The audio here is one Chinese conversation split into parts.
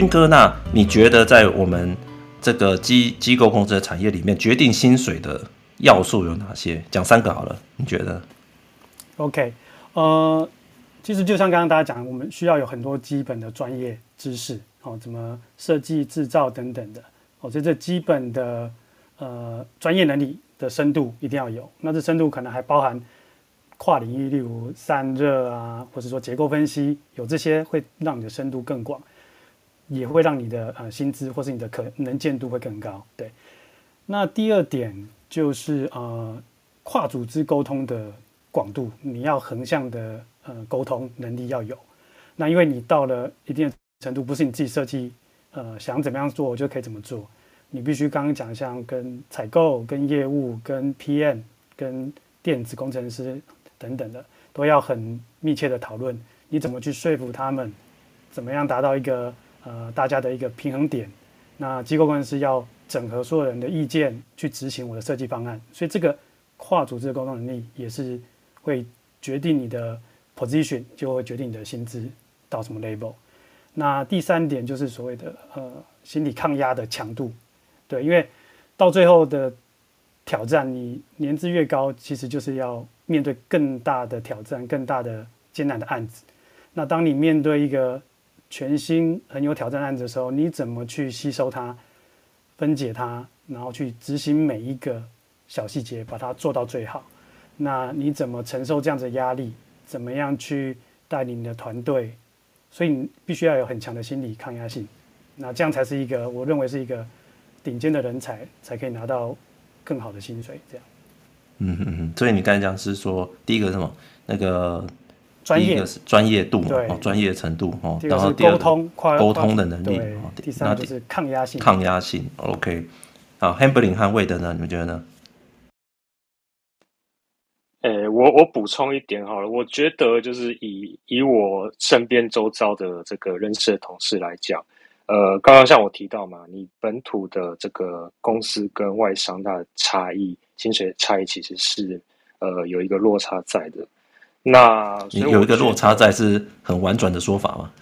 军哥，那你觉得在我们这个机机构控制的产业里面，决定薪水的要素有哪些？讲三个好了，你觉得？OK，呃，其实就像刚刚大家讲，我们需要有很多基本的专业知识，哦，怎么设计、制造等等的，哦，所以这基本的呃专业能力的深度一定要有。那这深度可能还包含。跨领域，例如散热啊，或者说结构分析，有这些会让你的深度更广，也会让你的呃薪资或是你的可能见度会更高。对，那第二点就是呃跨组织沟通的广度，你要横向的呃沟通能力要有。那因为你到了一定的程度，不是你自己设计，呃想怎么样做就可以怎么做，你必须刚刚讲像跟采购、跟业务、跟 PM、跟电子工程师。等等的都要很密切的讨论，你怎么去说服他们，怎么样达到一个呃大家的一个平衡点？那机构工程师要整合所有人的意见去执行我的设计方案，所以这个跨组织的沟通能力也是会决定你的 position，就会决定你的薪资到什么 level。那第三点就是所谓的呃心理抗压的强度，对，因为到最后的挑战，你年资越高，其实就是要。面对更大的挑战、更大的艰难的案子，那当你面对一个全新很有挑战案子的时候，你怎么去吸收它、分解它，然后去执行每一个小细节，把它做到最好？那你怎么承受这样子的压力？怎么样去带领你的团队？所以你必须要有很强的心理抗压性。那这样才是一个我认为是一个顶尖的人才，才可以拿到更好的薪水。这样。嗯嗯嗯，所以你刚才讲是说，第一个是什么？那个专业，第一个是专业度对哦，专业程度哦，然后第二个沟通沟通的能力，哦，第三个就是抗压性。抗压性，OK。好 h a m b l i n g 和魏德呢？你们觉得呢？诶、欸，我我补充一点好了，我觉得就是以以我身边周遭的这个认识的同事来讲，呃，刚刚像我提到嘛，你本土的这个公司跟外商的差异。薪水差异其实是呃有一个落差在的，那有一个落差在是很婉转的说法吗？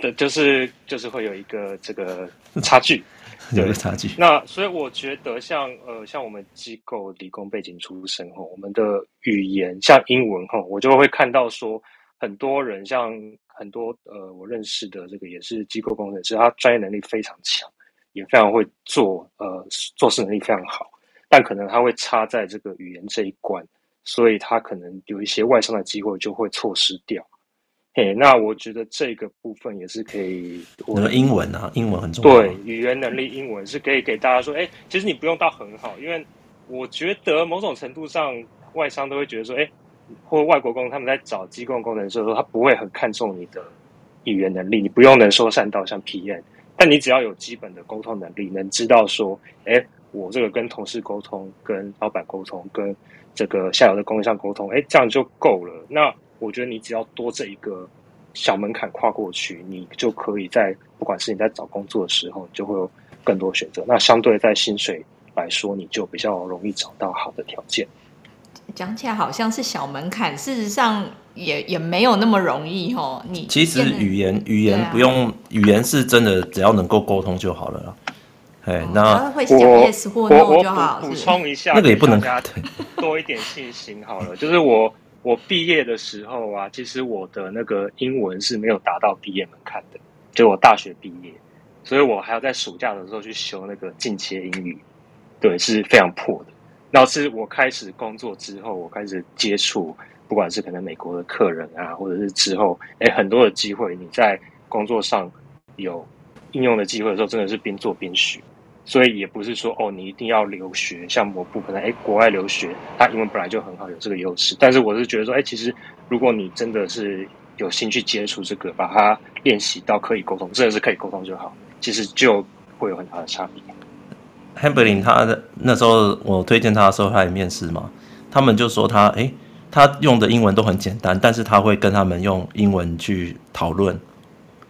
对，就是就是会有一个这个差距，有一个差距。那所以我觉得像呃像我们机构理工背景出身吼，我们的语言像英文吼，我就会看到说很多人像很多呃我认识的这个也是机构工程师，他专业能力非常强，也非常会做呃做事能力非常好。但可能他会差在这个语言这一关，所以他可能有一些外商的机会就会错失掉。嘿，那我觉得这个部分也是可以。我的英文啊，英文很重要。对，语言能力，英文是可以给大家说，哎，其实你不用到很好，因为我觉得某种程度上，外商都会觉得说，哎，或外国工他们在找机构工程师的时候，他不会很看重你的语言能力，你不用能说善道像 PM，但你只要有基本的沟通能力，能知道说，哎。我这个跟同事沟通、跟老板沟通、跟这个下游的供应商沟通，哎，这样就够了。那我觉得你只要多这一个小门槛跨过去，你就可以在不管是你在找工作的时候，你就会有更多选择。那相对在薪水来说，你就比较容易找到好的条件。讲起来好像是小门槛，事实上也也没有那么容易哦。你其实语言语言不用、啊、语言是真的，只要能够沟通就好了啦。哎，那会讲 yes 或 no 就好。补充一下，那个也不能加 多一点信心好了。就是我我毕业的时候啊，其实我的那个英文是没有达到毕业门槛的，就我大学毕业，所以我还要在暑假的时候去修那个进阶英语，对，是非常破的。然后是我开始工作之后，我开始接触，不管是可能美国的客人啊，或者是之后，哎，很多的机会，你在工作上有应用的机会的时候，真的是边做边学。所以也不是说哦，你一定要留学，像某部分的诶，国外留学，他英文本来就很好，有这个优势。但是我是觉得说，哎，其实如果你真的是有心去接触这个，把它练习到可以沟通，真的是可以沟通就好，其实就会有很大的差别。Hamblin 他的那时候我推荐他的时候，他也面试嘛，他们就说他诶，他用的英文都很简单，但是他会跟他们用英文去讨论。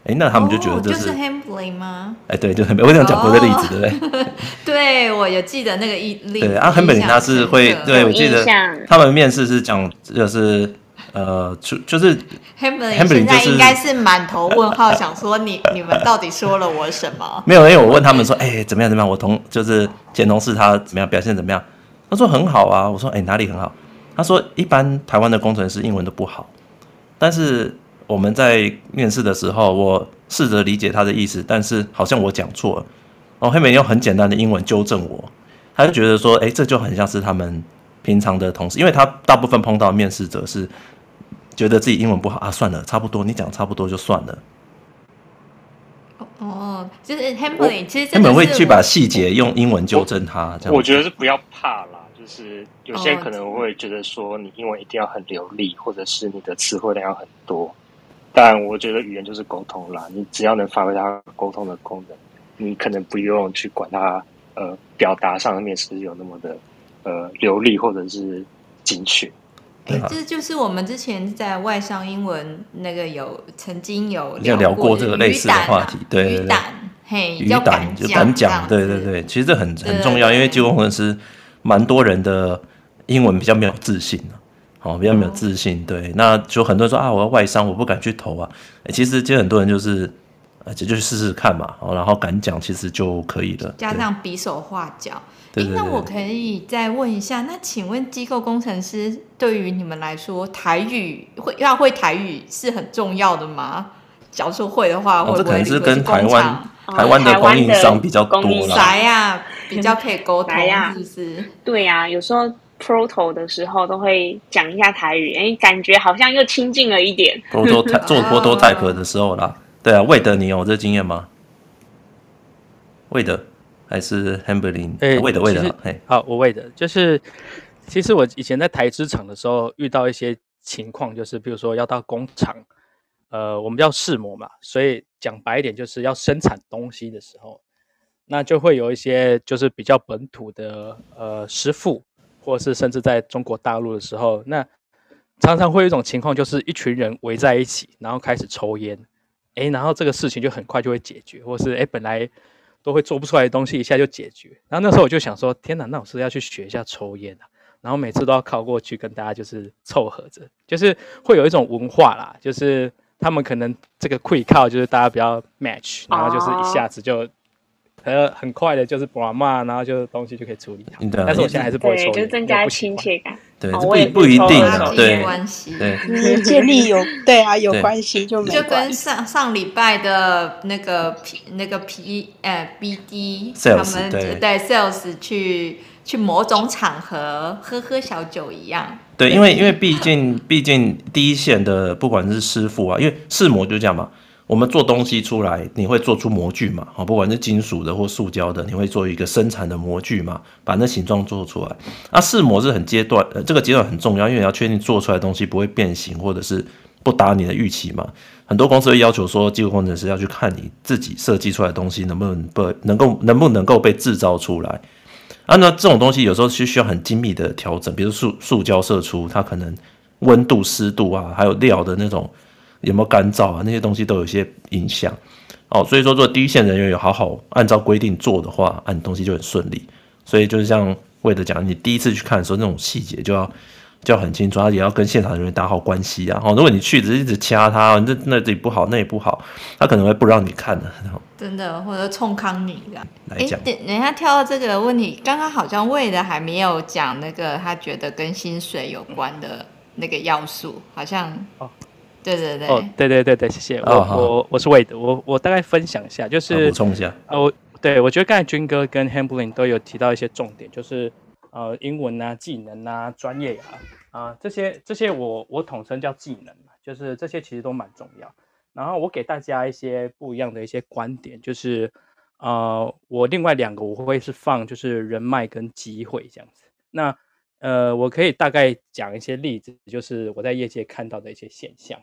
哎，那他们就觉得这是、oh, 就是 Hamblin 吗？哎，对，就是我想讲过的例子，对不对？对，我有记得那个例子。对啊，Hamblin 他是会，对我记得他们面试是讲，就是呃，就就是 Hamblin 现在应该是满头问号，想说你你们到底说了我什么？没有，因为我问他们说，哎、欸，怎么样怎么样？我同就是前同事他怎么样表现怎么样？他说很好啊。我说，哎、欸，哪里很好？他说一般台湾的工程师英文都不好，但是我们在面试的时候，我试着理解他的意思，但是好像我讲错了。然后 Hamblin 用很简单的英文纠正我，他就觉得说，哎、这就很像是他们平常的同事，因为他大部分碰到面试者是。觉得自己英文不好啊，算了，差不多，你讲差不多就算了。哦，就是 Hamblin，其实他们会去把细节用英文纠正他。这样，我觉得是不要怕啦，就是有些人可能会觉得说你英文一定要很流利，或者是你的词汇量要很多。但我觉得语言就是沟通啦，你只要能发挥它沟通的功能，你可能不用去管它呃表达上面是不是有那么的呃流利或者是精确。哎，这就是我们之前在外商英文那个有曾经有聊过，聊过这个类似的话题，对对对，鱼胆，嘿，鱼胆就敢讲，对对对，其实这很很重要，因为机构工程师蛮多人的英文比较没有自信哦，比较没有自信，对，那就很多人说啊，我要外商，我不敢去投啊，其实其实很多人就是，呃，就去试试看嘛，然后敢讲，其实就可以了，加上比手画脚。哎，那我可以再问一下，那请问机构工程师对于你们来说，台语会要会台语是很重要的吗？假如说会的话，会不会？这可能是跟台湾台湾的供应商比较多了。来呀，比较可以沟通，是不是？对呀，有时候 proto 的时候都会讲一下台语，哎，感觉好像又亲近了一点。proto 做 prototype 的时候啦，对啊，魏德，你有这经验吗？魏德。还是 Hamblin，哎，魏德魏德，嘿，好，我魏德，就是其实我以前在台资厂的时候遇到一些情况，就是比如说要到工厂，呃，我们要试模嘛，所以讲白一点就是要生产东西的时候，那就会有一些就是比较本土的呃师傅，或是甚至在中国大陆的时候，那常常会有一种情况，就是一群人围在一起，然后开始抽烟，哎，然后这个事情就很快就会解决，或是哎本来。都会做不出来的东西，一下就解决。然后那时候我就想说，天哪，那我是要去学一下抽烟啊。然后每次都要靠过去跟大家就是凑合着，就是会有一种文化啦，就是他们可能这个会靠就是大家比较 match，然后就是一下子就。呃，很快的，就是把嘛，然后就东西就可以处理好。但是我现在还是不会抽，就增加亲切感。对，不不一定的，对关系。对，建立有 对啊有关系就没就跟上上礼拜的那个 P 那个 P 呃 BD 他们对 sales 去去某种场合喝喝小酒一样。对，因为因为毕竟毕竟第一线的不管是师傅啊，因为试模就这样嘛。我们做东西出来，你会做出模具嘛？啊，不管是金属的或塑胶的，你会做一个生产的模具嘛？把那形状做出来。那试模是很阶段，呃，这个阶段很重要，因为你要确定做出来的东西不会变形，或者是不达你的预期嘛。很多公司会要求说，机构工程师要去看你自己设计出来的东西能不能不能够能不能够被制造出来。啊，那这种东西有时候是需要很精密的调整，比如塑塑胶射出，它可能温度、湿度啊，还有料的那种。有没有干燥啊？那些东西都有一些影响哦。所以说，如果第一线人员有好好按照规定做的话，按、啊、东西就很顺利。所以就是像魏德讲，你第一次去看的时候，那种细节就要就要很清楚，他也要跟现场人员打好关系啊。哦，如果你去只是一直掐他，那那这里不好，那也不好，他可能会不让你看的。真的，或者冲康你的来讲。等等一下跳到这个问题，刚刚好像魏德还没有讲那个他觉得跟薪水有关的那个要素，好像哦。对对对，哦，对对对对，谢谢。我、哦、我我是魏德，我我大概分享一下，就是补充一下。哦，对，我觉得刚才军哥跟 Hambling 都有提到一些重点，就是呃，英文啊、技能啊、专业啊啊、呃、这些这些我我统称叫技能嘛，就是这些其实都蛮重要。然后我给大家一些不一样的一些观点，就是呃，我另外两个我会是放就是人脉跟机会这样子。那呃，我可以大概讲一些例子，就是我在业界看到的一些现象。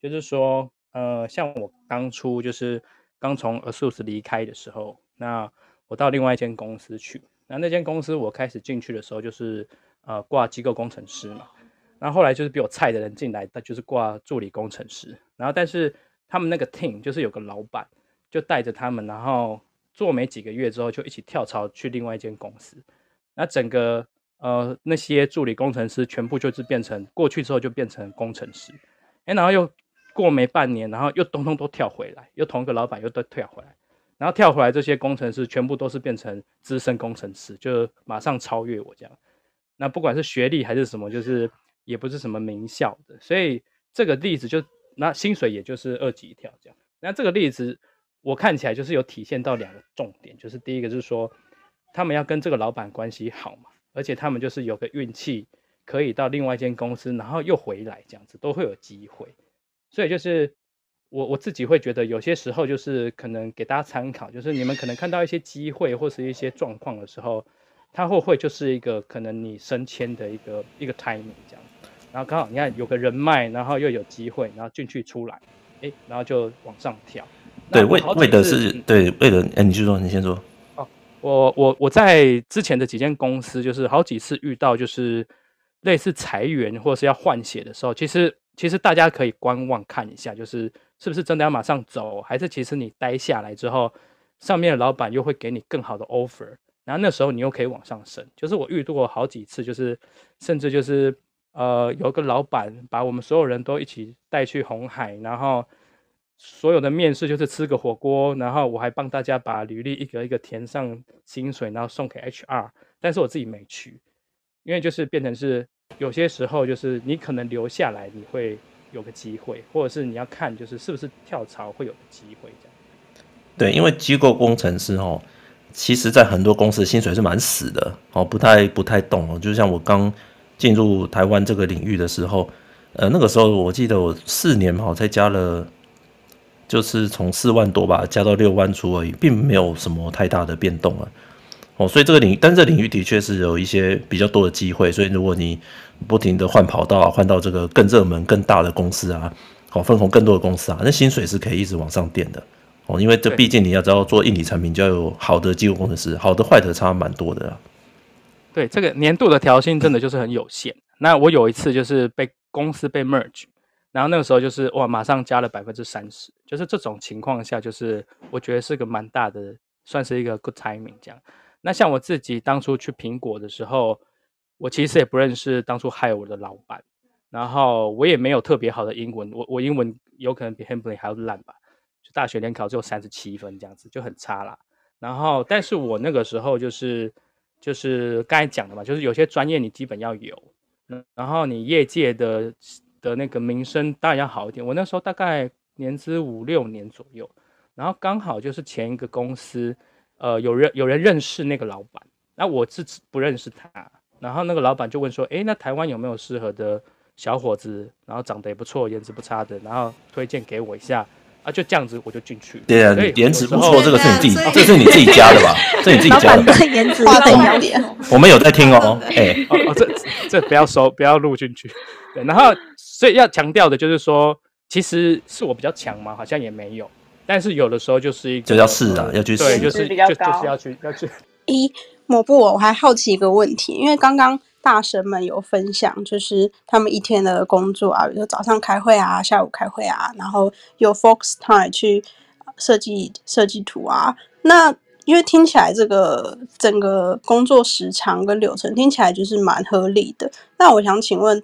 就是说，呃，像我当初就是刚从 ASUS 离开的时候，那我到另外一间公司去，那那间公司我开始进去的时候就是呃挂机构工程师嘛，然后后来就是比我菜的人进来，他就是挂助理工程师，然后但是他们那个 team 就是有个老板就带着他们，然后做没几个月之后就一起跳槽去另外一间公司，那整个呃，那些助理工程师全部就是变成过去之后就变成工程师，哎，然后又过没半年，然后又通通都跳回来，又同一个老板又都跳回来，然后跳回来这些工程师全部都是变成资深工程师，就马上超越我这样。那不管是学历还是什么，就是也不是什么名校的，所以这个例子就那薪水也就是二级跳这样。那这个例子我看起来就是有体现到两个重点，就是第一个就是说他们要跟这个老板关系好嘛。而且他们就是有个运气，可以到另外一间公司，然后又回来，这样子都会有机会。所以就是我我自己会觉得，有些时候就是可能给大家参考，就是你们可能看到一些机会或是一些状况的时候，它会不会就是一个可能你升迁的一个一个 timing 这样。然后刚好你看有个人脉，然后又有机会，然后进去出来，哎，然后就往上跳。对，为为的是对为了哎，你去说，你先说。哦我我我在之前的几间公司，就是好几次遇到就是类似裁员或是要换血的时候，其实其实大家可以观望看一下，就是是不是真的要马上走，还是其实你待下来之后，上面的老板又会给你更好的 offer，然后那时候你又可以往上升。就是我遇到过好几次，就是甚至就是呃有个老板把我们所有人都一起带去红海，然后。所有的面试就是吃个火锅，然后我还帮大家把履历一个一个填上薪水，然后送给 HR，但是我自己没去，因为就是变成是有些时候就是你可能留下来你会有个机会，或者是你要看就是是不是跳槽会有个机会这样。对，因为机构工程师哦，其实在很多公司薪水是蛮死的哦，不太不太动哦，就像我刚进入台湾这个领域的时候，呃，那个时候我记得我四年嘛，我才加了。就是从四万多吧，加到六万出而已，并没有什么太大的变动啊。哦，所以这个领域，但这个领域的确是有一些比较多的机会。所以如果你不停的换跑道啊，换到这个更热门、更大的公司啊，哦，分红更多的公司啊，那薪水是可以一直往上垫的。哦，因为这毕竟你要知道做硬体产品，就要有好的机构工程师，好的坏的差蛮多的啊。对，这个年度的调薪真的就是很有限。那我有一次就是被公司被 merge。然后那个时候就是哇，马上加了百分之三十，就是这种情况下，就是我觉得是个蛮大的，算是一个 good timing 这样。那像我自己当初去苹果的时候，我其实也不认识当初 hire 我的老板，然后我也没有特别好的英文，我我英文有可能比 Hamblin 还要烂吧，就大学联考只有三十七分这样子，就很差啦。然后，但是我那个时候就是就是刚才讲的嘛，就是有些专业你基本要有，然后你业界的。的那个名声当然要好一点。我那时候大概年资五六年左右，然后刚好就是前一个公司，呃，有人有人认识那个老板，那我是不认识他。然后那个老板就问说：“诶，那台湾有没有适合的小伙子？然后长得也不错，颜值不差的，然后推荐给我一下。”啊，就这样子我就进去。对啊，颜值不错，这个是你自己，这是你自己加的吧？这是你自己加的。颜值夸等一点。我们有在听哦，哎，哦，这这不要收，不要录进去。对，然后。所以要强调的就是说，其实是我比较强嘛，好像也没有。但是有的时候就是一个，就要试啊，要去试。对，就是就就是要去要去。一抹布，我还好奇一个问题，因为刚刚大神们有分享，就是他们一天的工作啊，比如说早上开会啊，下午开会啊，然后有 focus time 去设计设计图啊。那因为听起来这个整个工作时长跟流程听起来就是蛮合理的。那我想请问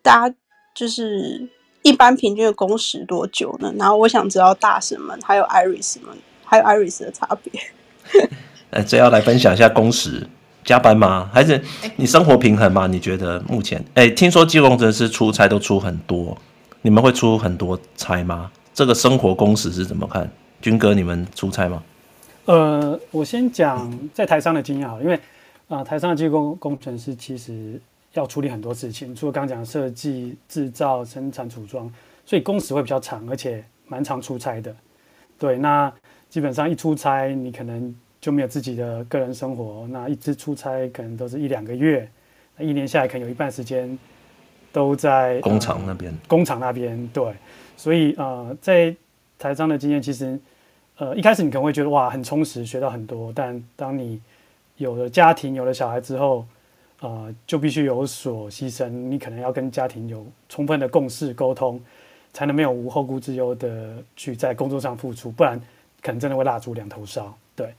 大家。就是一般平均的工时多久呢？然后我想知道大神们还有 Iris 们还有 Iris 的差别。呃，这要来分享一下工时，加班吗？还是你生活平衡吗？你觉得目前？哎，听说机构工程师出差都出很多，你们会出很多差吗？这个生活工时是怎么看？军哥，你们出差吗？呃，我先讲在台商的经验好，因为啊、呃，台商的机工工程师其实。要处理很多事情，除了刚刚讲设计、制造、生产、组装，所以工时会比较长，而且蛮常出差的。对，那基本上一出差，你可能就没有自己的个人生活。那一直出差可能都是一两个月，那一年下来可能有一半时间都在工厂那边。工厂那边，对，所以呃，在台商的经验，其实呃一开始你可能会觉得哇很充实，学到很多，但当你有了家庭、有了小孩之后，呃，就必须有所牺牲。你可能要跟家庭有充分的共识沟通，才能没有无后顾之忧的去在工作上付出，不然可能真的会蜡烛两头烧。对，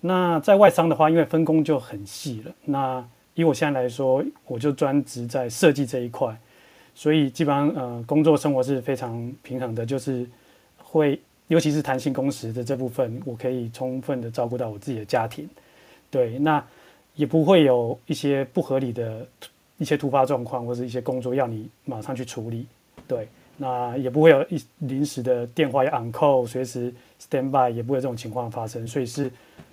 那在外商的话，因为分工就很细了，那以我现在来说，我就专职在设计这一块，所以基本上呃工作生活是非常平衡的，就是会尤其是弹性工时的这部分，我可以充分的照顾到我自己的家庭，对，那也不会有一些不合理的一些突发状况或者一些工作要你马上去处理，对，那也不会有一临时的电话要 on call，随时 stand by，也不会有这种情况发生，所以是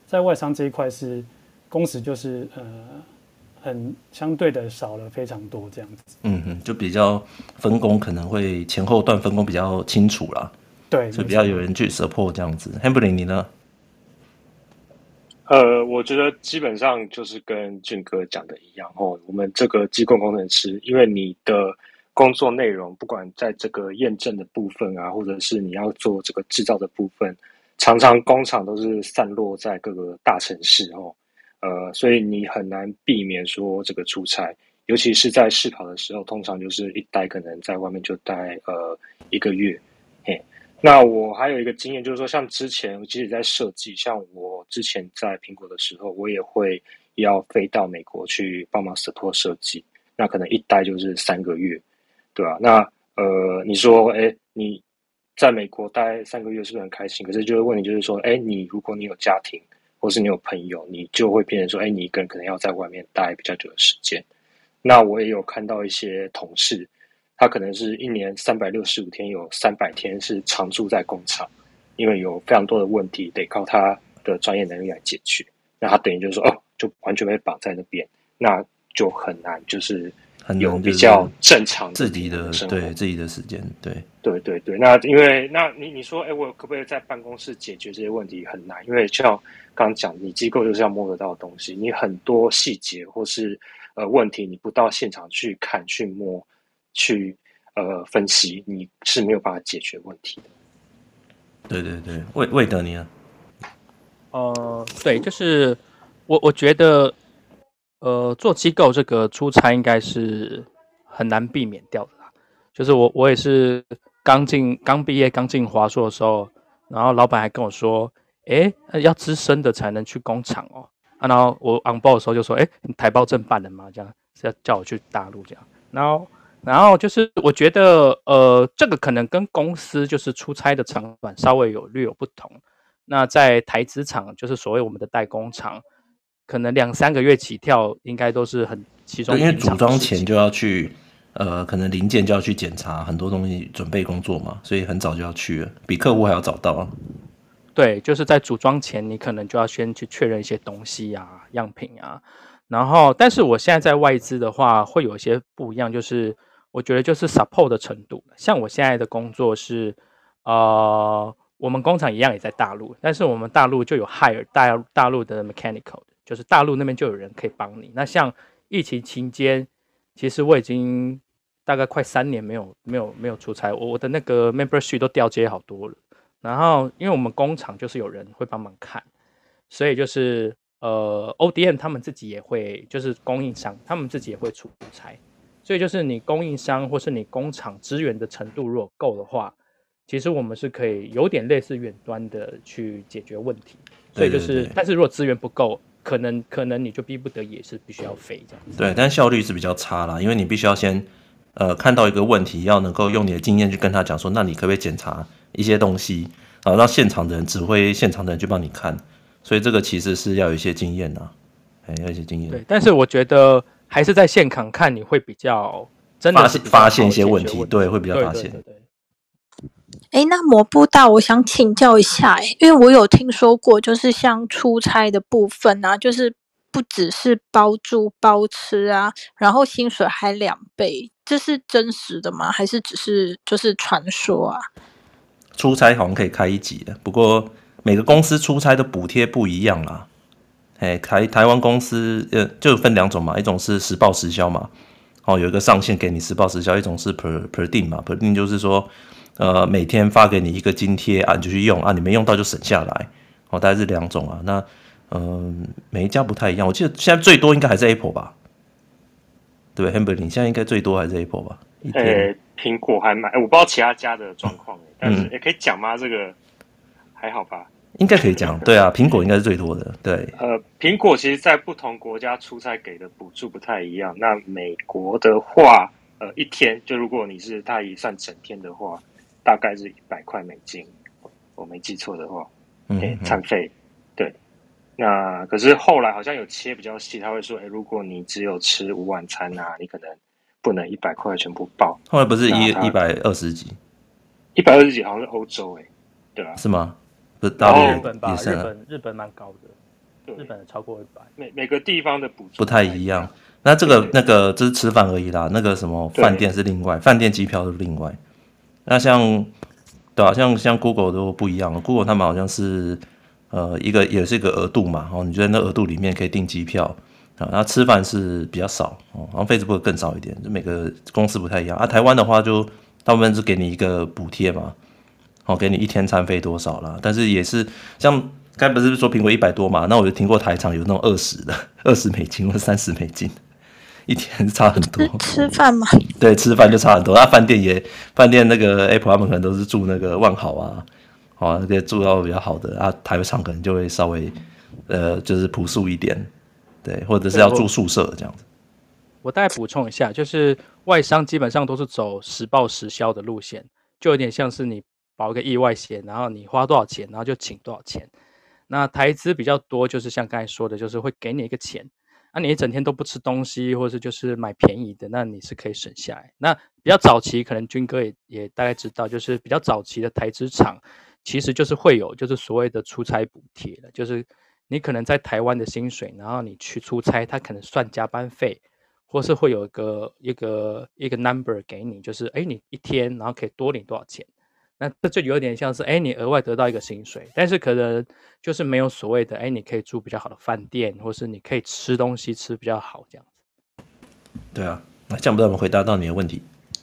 在外商这一块是工时就是呃。很相对的少了非常多这样子，嗯哼，就比较分工可能会前后段分工比较清楚啦，对，就比较有人去 support 这样子。Hamblin 你呢？呃，我觉得基本上就是跟俊哥讲的一样哦。我们这个机构工程师，因为你的工作内容，不管在这个验证的部分啊，或者是你要做这个制造的部分，常常工厂都是散落在各个大城市哦。呃，所以你很难避免说这个出差，尤其是在试跑的时候，通常就是一待可能在外面就待呃一个月。那我还有一个经验，就是说像之前即使在设计，像我之前在苹果的时候，我也会要飞到美国去帮忙 support 设计，那可能一待就是三个月，对吧？那呃，你说，哎，你在美国待三个月是不是很开心？可是就是问题就是说，哎，你如果你有家庭。或是你有朋友，你就会变成说，哎，你一个人可能要在外面待比较久的时间。那我也有看到一些同事，他可能是一年三百六十五天，有三百天是常住在工厂，因为有非常多的问题得靠他的专业能力来解决。那他等于就是说，哦，就完全被绑在那边，那就很难，就是。有比较正常自己的对自己的时间，对对对对。那因为那你你说，哎，我可不可以在办公室解决这些问题？很难，因为像刚刚讲，你机构就是要摸得到的东西，你很多细节或是呃问题，你不到现场去看、去摸、去呃分析，你是没有办法解决问题的。对对对，魏魏德尼啊，呃，对，就是我我觉得。呃，做机构这个出差应该是很难避免掉的啦。就是我，我也是刚进、刚毕业、刚进华硕的时候，然后老板还跟我说：“诶，要资深的才能去工厂哦。”啊，然后我 on board 的时候就说：“诶，你台胞证办了吗？这样是要叫我去大陆这样。”然后，然后就是我觉得，呃，这个可能跟公司就是出差的长短稍微有略有不同。那在台资厂，就是所谓我们的代工厂。可能两三个月起跳，应该都是很其中。因为组装前就要去，呃，可能零件就要去检查很多东西，准备工作嘛，所以很早就要去了，比客户还要早到。对，就是在组装前，你可能就要先去确认一些东西啊、样品啊。然后，但是我现在在外资的话，会有一些不一样，就是我觉得就是 support 的程度。像我现在的工作是，呃，我们工厂一样也在大陆，但是我们大陆就有 hire 大大陆的 mechanical。就是大陆那边就有人可以帮你。那像疫情期间，其实我已经大概快三年没有没有没有出差，我我的那个 membership 都掉接好多了。然后因为我们工厂就是有人会帮忙看，所以就是呃 ODM 他们自己也会，就是供应商他们自己也会出差。所以就是你供应商或是你工厂支援的程度如果够的话，其实我们是可以有点类似远端的去解决问题。所以就是，但是如果资源不够。可能可能你就逼不得已也是必须要飞这样子。对，但效率是比较差啦，因为你必须要先呃看到一个问题，要能够用你的经验去跟他讲说，那你可不可以检查一些东西，然后让现场的人指挥现场的人去帮你看，所以这个其实是要有一些经验的，哎，要一些经验。对，但是我觉得还是在现场看你会比较真的是发现一些问题，对，会比较发现。对对对对哎，那摩布大，我想请教一下，哎，因为我有听说过，就是像出差的部分啊，就是不只是包住包吃啊，然后薪水还两倍，这是真实的吗？还是只是就是传说啊？出差好像可以开一集的，不过每个公司出差的补贴不一样啦。哎，台台湾公司呃就分两种嘛，一种是实报实销嘛，哦，有一个上限给你实报实销，一种是 per per 定嘛，per 定就是说。呃，每天发给你一个津贴啊，你就去用啊，你没用到就省下来，哦，大概是两种啊。那嗯、呃，每一家不太一样。我记得现在最多应该还是 Apple 吧？对，Hamblin，你现在应该最多还是 Apple 吧？呃、欸，苹果还蛮，我不知道其他家的状况，但是也可以讲吗？这个还好吧？应该可以讲，对啊，苹果应该是最多的。对，呃，苹果其实，在不同国家出差给的补助不太一样。那美国的话，呃，一天就如果你是他一算整天的话，大概是一百块美金，我没记错的话，嗯餐费。对，那可是后来好像有切比较细，他会说，哎，如果你只有吃午晚餐啊，你可能不能一百块全部报。后来不是一一百二十几，一百二十几好像是欧洲哎、欸，对啊，是吗？不是大陆日本吧？日本日本蛮高的，日本超过一百。每每个地方的补助不太一样。那这个那个只是吃饭而已啦，那个什么饭店是另外，饭店机票是另外。那像对啊，像像 Google 都不一样，Google 他们好像是呃一个也是一个额度嘛，哦，你觉得那额度里面可以订机票啊，然后吃饭是比较少哦，然后 Facebook 更少一点，就每个公司不太一样啊。台湾的话就大部分是给你一个补贴嘛。哦，给你一天餐费多少啦？但是也是像该不是说苹果一百多嘛？那我就听过台厂有那种二十的，二十美金或三十美金，一天差很多。吃饭嘛？对，吃饭就差很多。那饭店也，饭店那个 Apple 他们可能都是住那个万豪啊，哦，那个住到比较好的啊，台厂可能就会稍微呃，就是朴素一点，对，或者是要住宿舍这样子。我大概补充一下，就是外商基本上都是走实报实销的路线，就有点像是你。保个意外险，然后你花多少钱，然后就请多少钱。那台资比较多，就是像刚才说的，就是会给你一个钱，那、啊、你一整天都不吃东西，或者就是买便宜的，那你是可以省下来。那比较早期，可能军哥也也大概知道，就是比较早期的台资厂，其实就是会有就是所谓的出差补贴的，就是你可能在台湾的薪水，然后你去出差，他可能算加班费，或是会有一个一个一个 number 给你，就是哎，你一天然后可以多领多少钱。那这就有点像是，哎，你额外得到一个薪水，但是可能就是没有所谓的，哎，你可以住比较好的饭店，或是你可以吃东西吃比较好这样子。对啊，那这样不知道我们回答到你的问题？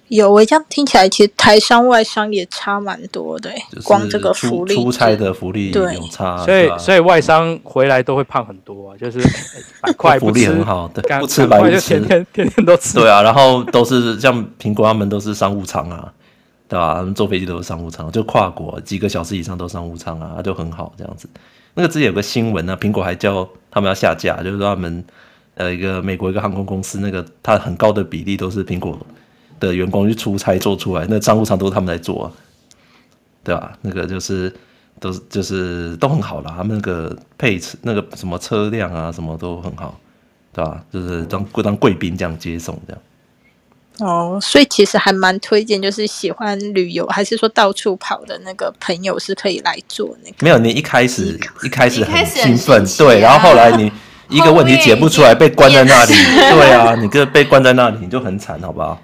有，我这样听起来，其实台商外商也差蛮多的，光这个福利，出差的福利有差，所以所以外商回来都会胖很多啊，就是 百块福利很好，对，不吃白不吃，天天天天都吃。对啊，然后都是像苹果他们都是商务舱啊。对吧？他们坐飞机都是商务舱，就跨国几个小时以上都商务舱啊，就很好这样子。那个之前有个新闻呢，苹果还叫他们要下架，就是说他们呃一个美国一个航空公司，那个它很高的比例都是苹果的员工去出差做出来，那商务舱都是他们在做啊，对吧？那个就是都是就是都很好啦，他们那个配置那个什么车辆啊，什么都很好，对吧？就是当当贵宾这样接送这样。哦，所以其实还蛮推荐，就是喜欢旅游还是说到处跑的那个朋友是可以来做那个。没有，你一开始一开始很兴奋，对，然后后来你一个问题解不出来，被关在那里，对啊，你个被关在那里，你就很惨，好不好？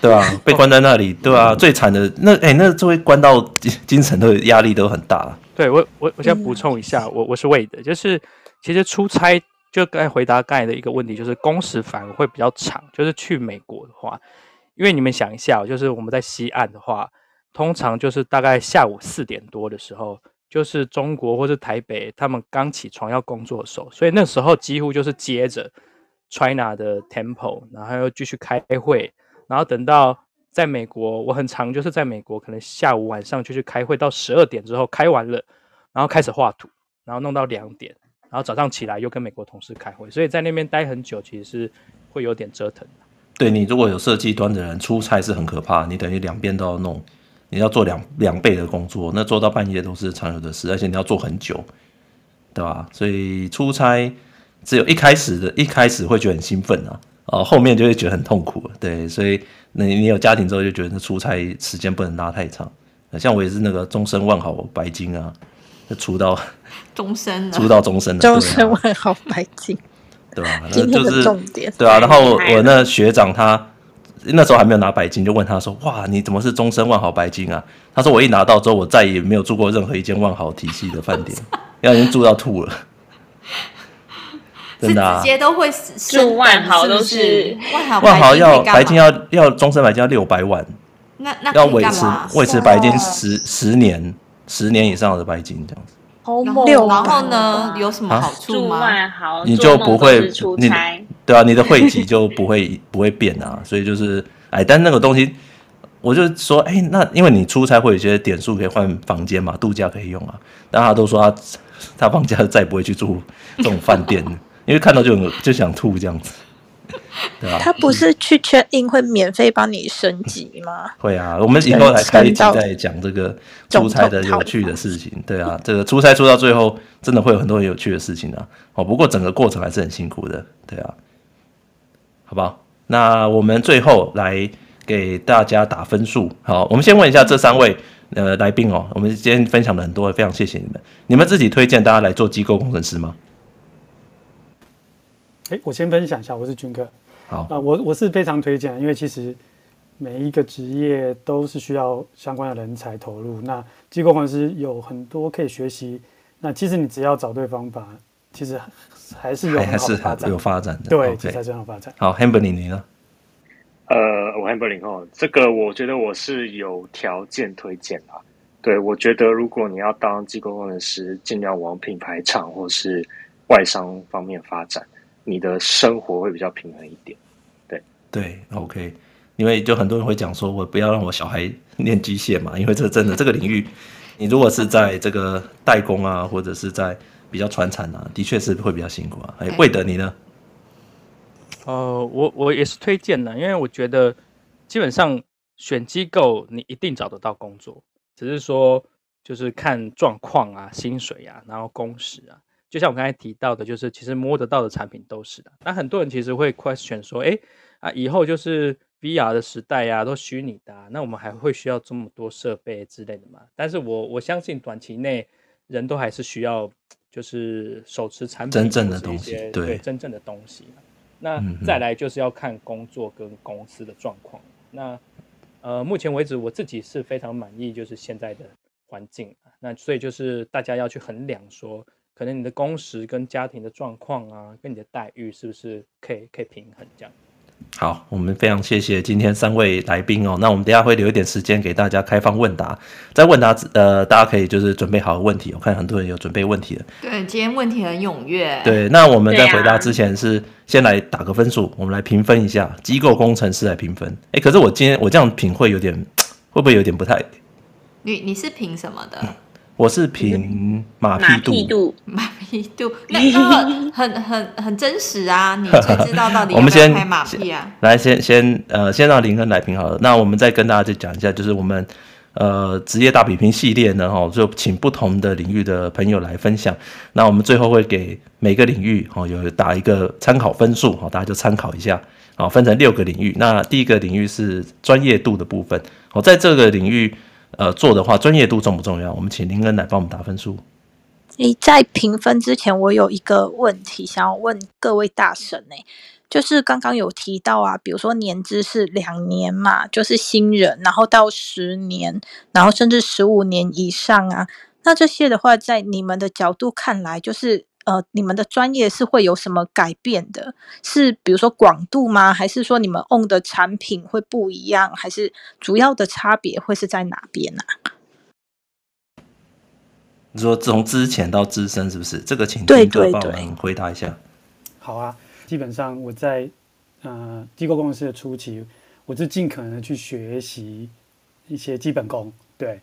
对啊，被关在那里，对啊，最惨的那哎、欸，那就会关到精神的压力都很大。对我我我先补充一下，我我是为的，就是其实出差。就该回答刚才的一个问题，就是工时反而会比较长。就是去美国的话，因为你们想一下，就是我们在西岸的话，通常就是大概下午四点多的时候，就是中国或是台北他们刚起床要工作的时候，所以那时候几乎就是接着 China 的 Tempo，然后又继续开会，然后等到在美国，我很常就是在美国，可能下午晚上就去开会，到十二点之后开完了，然后开始画图，然后弄到两点。然后早上起来又跟美国同事开会，所以在那边待很久，其实是会有点折腾。对，你如果有设计端的人出差是很可怕，你等于两边都要弄，你要做两两倍的工作，那做到半夜都是常有的事，而且你要做很久，对吧？所以出差只有一开始的一开始会觉得很兴奋啊，啊，后面就会觉得很痛苦。对，所以你你有家庭之后就觉得出差时间不能拉太长。像我也是那个终身万豪白金啊。出到终身，租到终身的，终身万豪白金，对吧？今天是重点，对啊。然后我那学长他那时候还没有拿白金，就问他说：“哇，你怎么是终身万豪白金啊？”他说：“我一拿到之后，我再也没有住过任何一间万豪体系的饭店，因为已经住到吐了。”真的啊，直接都会住万豪都是万豪，万豪要白金要要终身白金要六百万，那那要维持维持白金十十年。十年以上的白金这样子，六然后呢，有什么好处吗？啊、你就不会你对啊，你的汇集 就不会不会变啊，所以就是哎，但那个东西我就说，哎、欸，那因为你出差会有一些点数可以换房间嘛，度假可以用啊。大家都说他他放假再也不会去住这种饭店，因为看到就就想吐这样子。对啊，他不是去 check in 会免费帮你升级吗？会啊，我们以后来开一集再讲这个出差的有趣的事情。对啊，这个出差出到最后，真的会有很多有趣的事情啊。哦，不过整个过程还是很辛苦的。对啊，好不好？那我们最后来给大家打分数。好，我们先问一下这三位呃来宾哦，我们今天分享了很多，非常谢谢你们。你们自己推荐大家来做机构工程师吗？哎，我先分享一下，我是军哥。好啊，我我是非常推荐，因为其实每一个职业都是需要相关的人才投入。那机构工程师有很多可以学习。那其实你只要找对方法，其实还是有很好的发展，有发展的。对，才这样发展。好，Hamberlin 你呢？呃，我 Hamberlin 哦，这个我觉得我是有条件推荐啊。对，我觉得如果你要当机构工程师，尽量往品牌厂或是外商方面发展。你的生活会比较平衡一点，对对，OK，因为就很多人会讲说，我不要让我小孩念机械嘛，因为这真的这个领域，你如果是在这个代工啊，或者是在比较传产啊，的确是会比较辛苦啊。哎，魏德你呢？呃，我我也是推荐的，因为我觉得基本上选机构你一定找得到工作，只是说就是看状况啊、薪水啊，然后工时啊。就像我刚才提到的，就是其实摸得到的产品都是的。那很多人其实会 question 说，哎啊，以后就是 VR 的时代呀、啊，都虚拟的、啊，那我们还会需要这么多设备之类的吗？但是我我相信短期内人都还是需要，就是手持产品真正的东西，对，对真正的东西。那再来就是要看工作跟公司的状况。那呃，目前为止我自己是非常满意，就是现在的环境。那所以就是大家要去衡量说。可能你的工时跟家庭的状况啊，跟你的待遇是不是可以可以平衡这样？好，我们非常谢谢今天三位来宾哦。那我们等下会留一点时间给大家开放问答，在问答呃，大家可以就是准备好问题。我看很多人有准备问题了。对，今天问题很踊跃。对，那我们在回答之前是先来打个分数，啊、我们来评分一下机构工程师来评分。哎，可是我今天我这样评会有点会不会有点不太？你你是评什么的？嗯 我是凭马屁度，马屁度，那个很很很真实啊！你才知道到底 要不要拍马屁啊？来，先先呃，先让林恩来评好了。那我们再跟大家再讲一下，就是我们呃职业大比拼系列呢，哈，就请不同的领域的朋友来分享。那我们最后会给每个领域哦有打一个参考分数，好，大家就参考一下。好，分成六个领域。那第一个领域是专业度的部分。哦，在这个领域。呃，做的话，专业度重不重要？我们请林恩来帮我们打分数。你在评分之前，我有一个问题想要问各位大神呢，就是刚刚有提到啊，比如说年资是两年嘛，就是新人，然后到十年，然后甚至十五年以上啊，那这些的话，在你们的角度看来，就是。呃，你们的专业是会有什么改变的？是比如说广度吗？还是说你们 own 的产品会不一样？还是主要的差别会是在哪边呢？你说从之前到资深是不是？这个请军哥帮我们回答一下。好啊，基本上我在呃机构工程师的初期，我是尽可能的去学习一些基本功，对，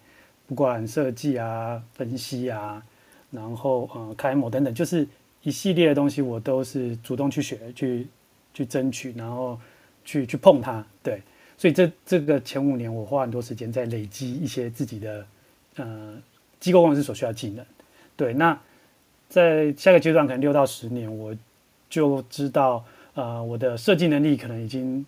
不管设计啊、分析啊。然后呃，开模等等，就是一系列的东西，我都是主动去学、去去争取，然后去去碰它。对，所以这这个前五年，我花很多时间在累积一些自己的呃机构工程师所需要技能。对，那在下个阶段，可能六到十年，我就知道呃我的设计能力可能已经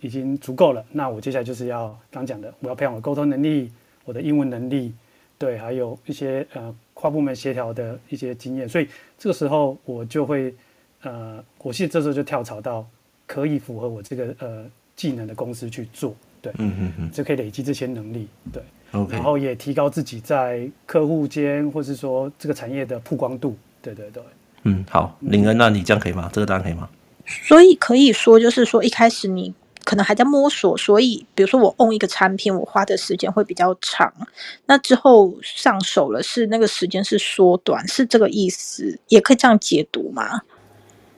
已经足够了。那我接下来就是要刚讲的，我要培养我的沟通能力，我的英文能力，对，还有一些呃。跨部门协调的一些经验，所以这个时候我就会，呃，我现在这时候就跳槽到可以符合我这个呃技能的公司去做，对，嗯嗯嗯，就可以累积这些能力，对，OK，然后也提高自己在客户间或是说这个产业的曝光度，对对对，嗯，好，林恩，那你这样可以吗？这个答案可以吗？所以可以说，就是说一开始你。可能还在摸索，所以比如说我 own 一个产品，我花的时间会比较长。那之后上手了，是那个时间是缩短，是这个意思？也可以这样解读吗？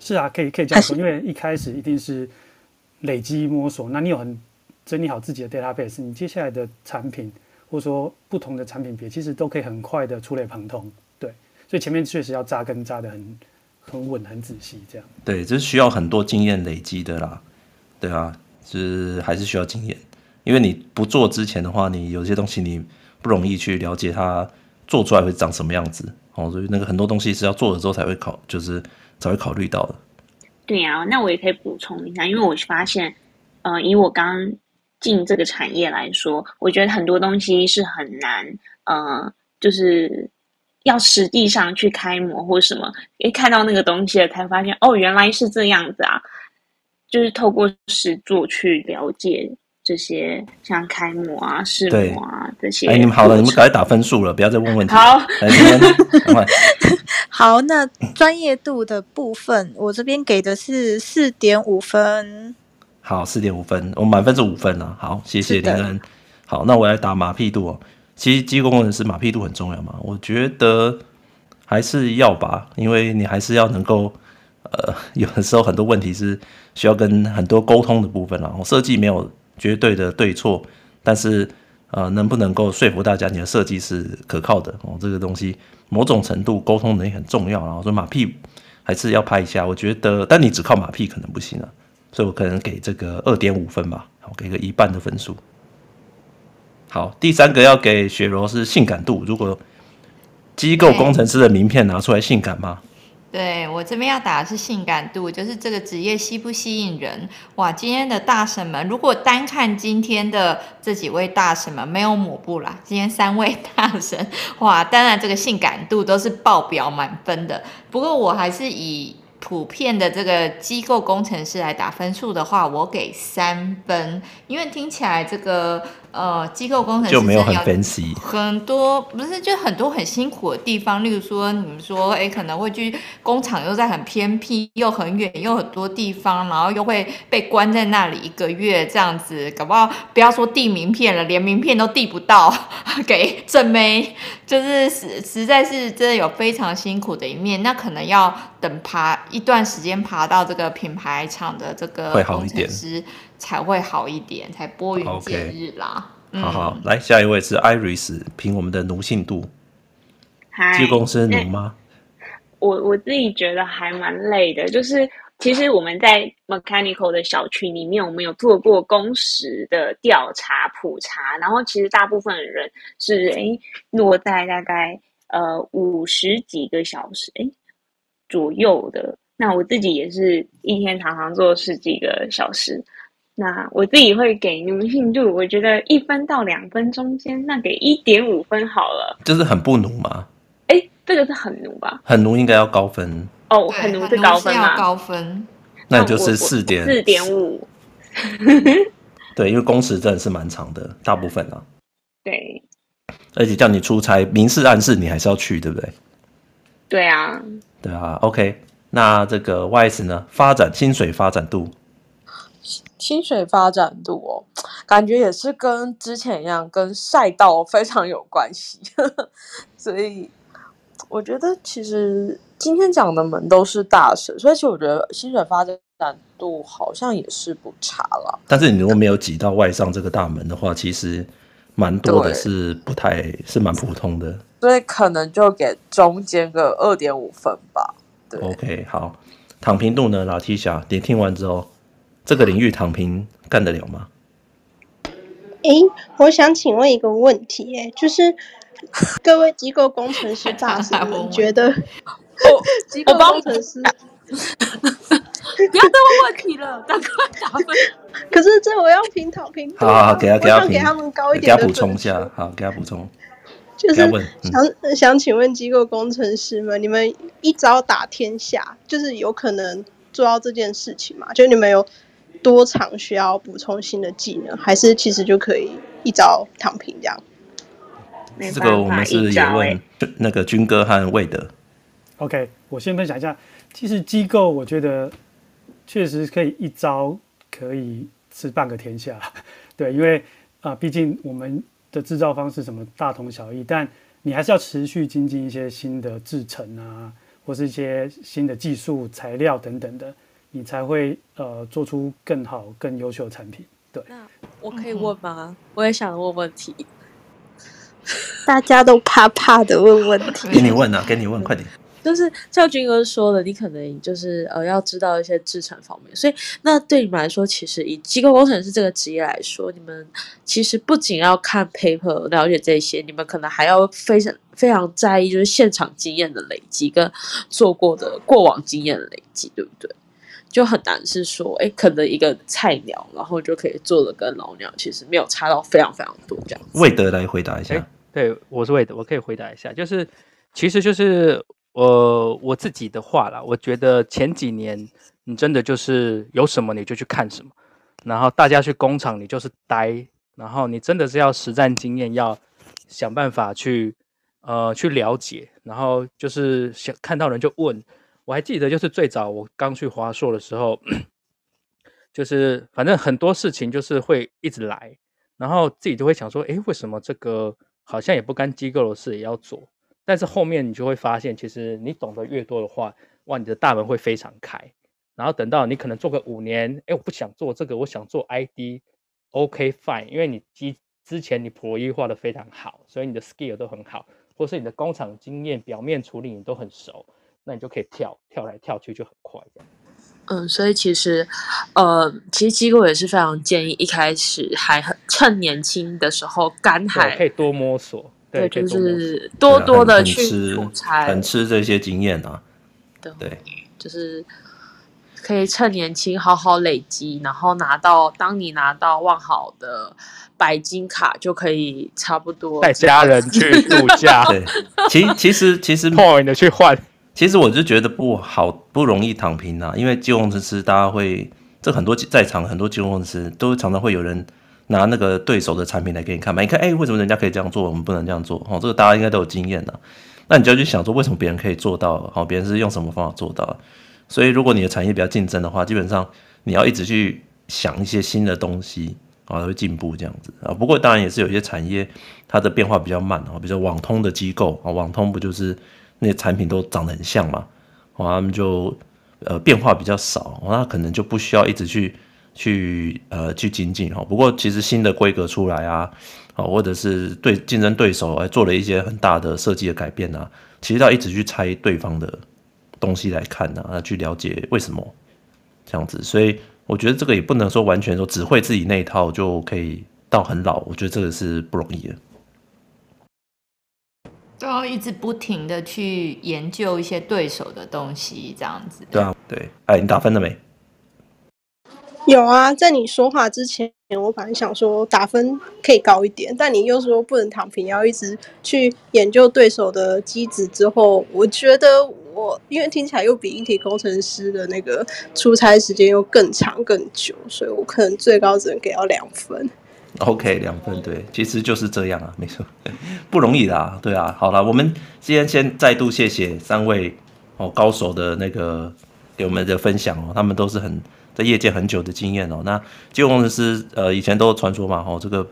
是啊，可以可以这样说，因为一开始一定是累积摸索。那你有很整理好自己的 database，你接下来的产品或者说不同的产品别，其实都可以很快的触类旁通。对，所以前面确实要扎根扎的很很稳、很仔细，这样。对，这是需要很多经验累积的啦。对啊，是还是需要经验，因为你不做之前的话，你有些东西你不容易去了解它做出来会长什么样子哦。所以那个很多东西是要做了之后才会考，就是才会考虑到的。对啊，那我也可以补充一下，因为我发现，呃，以我刚进这个产业来说，我觉得很多东西是很难，呃，就是要实际上去开模或什么，一看到那个东西了，才发现哦，原来是这样子啊，就是透过实作去了解这些，像开模啊、试模啊这些。哎，你们好了，你们赶快打分数了，不要再问问题。好，来，赶快。好，那专业度的部分，我这边给的是四点五分。好，四点五分，我满分是五分啊。好，谢谢林恩。好，那我来打马屁度哦。其实机构工程师马屁度很重要嘛，我觉得还是要吧，因为你还是要能够，呃，有的时候很多问题是需要跟很多沟通的部分啊。我设计没有绝对的对错，但是呃，能不能够说服大家你的设计是可靠的哦？这个东西。某种程度沟通能力很重要，然后说马屁还是要拍一下。我觉得，但你只靠马屁可能不行啊，所以我可能给这个二点五分吧，我给个一半的分数。好，第三个要给雪柔是性感度。如果机构工程师的名片拿出来，性感吗？对，我这边要打的是性感度，就是这个职业吸不吸引人？哇，今天的大神们，如果单看今天的这几位大神们，没有抹布啦，今天三位大神，哇，当然这个性感度都是爆表满分的。不过我还是以普遍的这个机构工程师来打分数的话，我给三分，因为听起来这个。呃，机构工程师就没有很分析，很多不是就很多很辛苦的地方，例如说你们说，哎，可能会去工厂又在很偏僻又很远又很多地方，然后又会被关在那里一个月这样子，搞不好不要说递名片了，连名片都递不到给正妹，就是实实在是真的有非常辛苦的一面，那可能要等爬一段时间爬到这个品牌厂的这个工程师。才会好一点，才拨云见日啦。Okay. 嗯、好好，来下一位是 Iris，凭我们的奴性度，机构是奴吗？我我自己觉得还蛮累的，就是其实我们在 Mechanical 的小区里面，我们有做过工时的调查普查，然后其实大部分的人是诶落在大概呃五十几个小时诶左右的。那我自己也是一天常常做十几个小时。那我自己会给奴性度，我觉得一分到两分中间，那给一点五分好了。就是很不奴吗？哎，这个是很奴吧？很奴应该要高分哦，很奴是高分吗？高分，那你就是四点四点五。对，因为工时真的是蛮长的，大部分啊。对。而且叫你出差，明示暗示你还是要去，对不对？对啊。对啊，OK。那这个 YS 呢？发展薪水发展度。薪水发展度哦，感觉也是跟之前一样，跟赛道 非常有关系。所以我觉得，其实今天讲的门都是大神，所以其实我觉得薪水发展度好像也是不差了。但是你如果没有挤到外上这个大门的话，其实蛮多的是不太是蛮普通的。所以可能就给中间个二点五分吧。对，OK，好，躺平度呢，老 T 侠，你听完之后。这个领域躺平干得了吗？哎，我想请问一个问题，哎，就是各位机构工程师大神，你觉得？哦，机构工程师，不要再问问题了，赶快打分。可是这我要评躺平，好好好，给他给他给他们高一点，给他补充一下，好，给他补充。就是想、嗯、想请问机构工程师们，你们一招打天下，就是有可能做到这件事情吗？就你们有？多长需要补充新的技能，还是其实就可以一招躺平这样？这个我们是也问那个军哥和魏德。OK，我先分享一下，其实机构我觉得确实可以一招可以吃半个天下。对，因为啊，毕竟我们的制造方式什么大同小异，但你还是要持续精进一些新的制程啊，或是一些新的技术材料等等的。你才会呃做出更好、更优秀的产品。对，那我可以问吗？嗯、我也想问问题。大家都怕怕的问问题，给你问啊，给你问，快点。就是像军哥说的，你可能就是呃要知道一些制程方面，所以那对你们来说，其实以机构工程师这个职业来说，你们其实不仅要看 paper 了解这些，你们可能还要非常非常在意就是现场经验的累积跟做过的过往经验的累积，对不对？就很难是说，哎，可能一个菜鸟，然后就可以做的跟老鸟其实没有差到非常非常多这样子。魏德来回答一下，对，我是魏德，我可以回答一下，就是其实就是。呃，我自己的话啦，我觉得前几年你真的就是有什么你就去看什么，然后大家去工厂你就是待，然后你真的是要实战经验，要想办法去呃去了解，然后就是想看到人就问。我还记得就是最早我刚去华硕的时候，就是反正很多事情就是会一直来，然后自己就会想说，诶，为什么这个好像也不干机构的事也要做？但是后面你就会发现，其实你懂得越多的话，哇，你的大门会非常开。然后等到你可能做个五年，哎，我不想做这个，我想做 ID，OK fine，因为你之之前你 ProE 画的非常好，所以你的 skill 都很好，或是你的工厂经验、表面处理你都很熟，那你就可以跳跳来跳去就很快这样。嗯，所以其实，呃，其实机构也是非常建议一开始还很趁年轻的时候干海可以多摸索。对，就是多多的去出差，很吃这些经验啊。对，对，就是可以趁年轻好好累积，然后拿到，当你拿到万豪的白金卡，就可以差不多带家人去度假。对，其其实其实 point 的去换，其实我就觉得不好，不容易躺平啊。因为金融公司，大家会这很多在场很多金融公司都常常会有人。拿那个对手的产品来给你看嘛，你看，哎、为什么人家可以这样做，我们不能这样做？哦，这个大家应该都有经验的。那你就要去想说，为什么别人可以做到？好，别人是用什么方法做到？所以，如果你的产业比较竞争的话，基本上你要一直去想一些新的东西啊，会进步这样子啊。不过，当然也是有一些产业它的变化比较慢啊，比如说网通的机构啊，网通不就是那些产品都长得很像嘛？啊，他们就呃变化比较少，那可能就不需要一直去。去呃去精进哈，不过其实新的规格出来啊，啊或者是对竞争对手还做了一些很大的设计的改变啊，其实要一直去拆对方的东西来看呢，啊，去了解为什么这样子，所以我觉得这个也不能说完全说只会自己那一套就可以到很老，我觉得这个是不容易的，都要一直不停的去研究一些对手的东西，这样子。对啊，对，哎，你打分了没？有啊，在你说话之前，我本来想说打分可以高一点，但你又说不能躺平，要一直去研究对手的机子。之后，我觉得我因为听起来又比硬体工程师的那个出差时间又更长更久，所以我可能最高只能给到两分。OK，两分，对，其实就是这样啊，没错，不容易啦，对啊。好了，我们今天先再度谢谢三位哦高手的那个给我们的分享哦，他们都是很。在业界很久的经验哦，那机构工程师呃以前都传说嘛吼，这个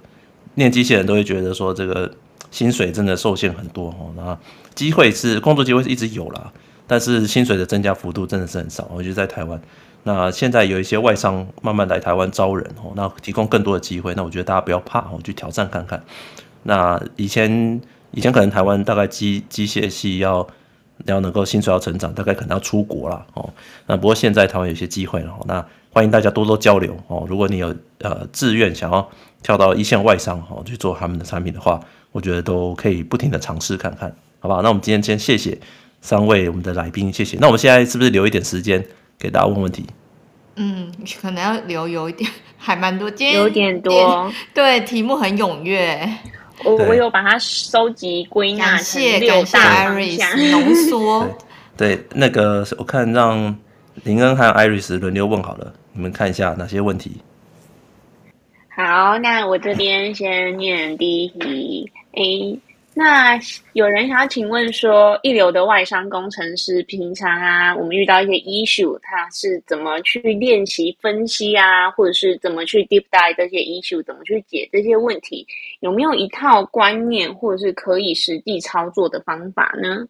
念机械人都会觉得说这个薪水真的受限很多哦，那机会是工作机会是一直有啦，但是薪水的增加幅度真的是很少。我觉得在台湾，那现在有一些外商慢慢来台湾招人哦，那提供更多的机会，那我觉得大家不要怕哦，去挑战看看。那以前以前可能台湾大概机机械系要。要能够薪水要成长，大概可能要出国了哦。那不过现在台湾有些机会了，那欢迎大家多多交流哦。如果你有呃志愿想要跳到一线外商哦去做他们的产品的话，我觉得都可以不停的尝试看看，好不好？那我们今天先谢谢三位我们的来宾，谢谢。那我们现在是不是留一点时间给大家问问题？嗯，可能要留有一点，还蛮多，今天有点多，对，题目很踊跃。我我有把它收集归纳成六大方向，浓缩。对，那个我看让林恩还有 Iris 轮流问好了，你们看一下哪些问题。好，那我这边先念第一题 A。那有人想要请问说，一流的外商工程师平常啊，我们遇到一些 issue，他是怎么去练习分析啊，或者是怎么去 deep dive 这些 issue，怎么去解这些问题？有没有一套观念，或者是可以实际操作的方法呢？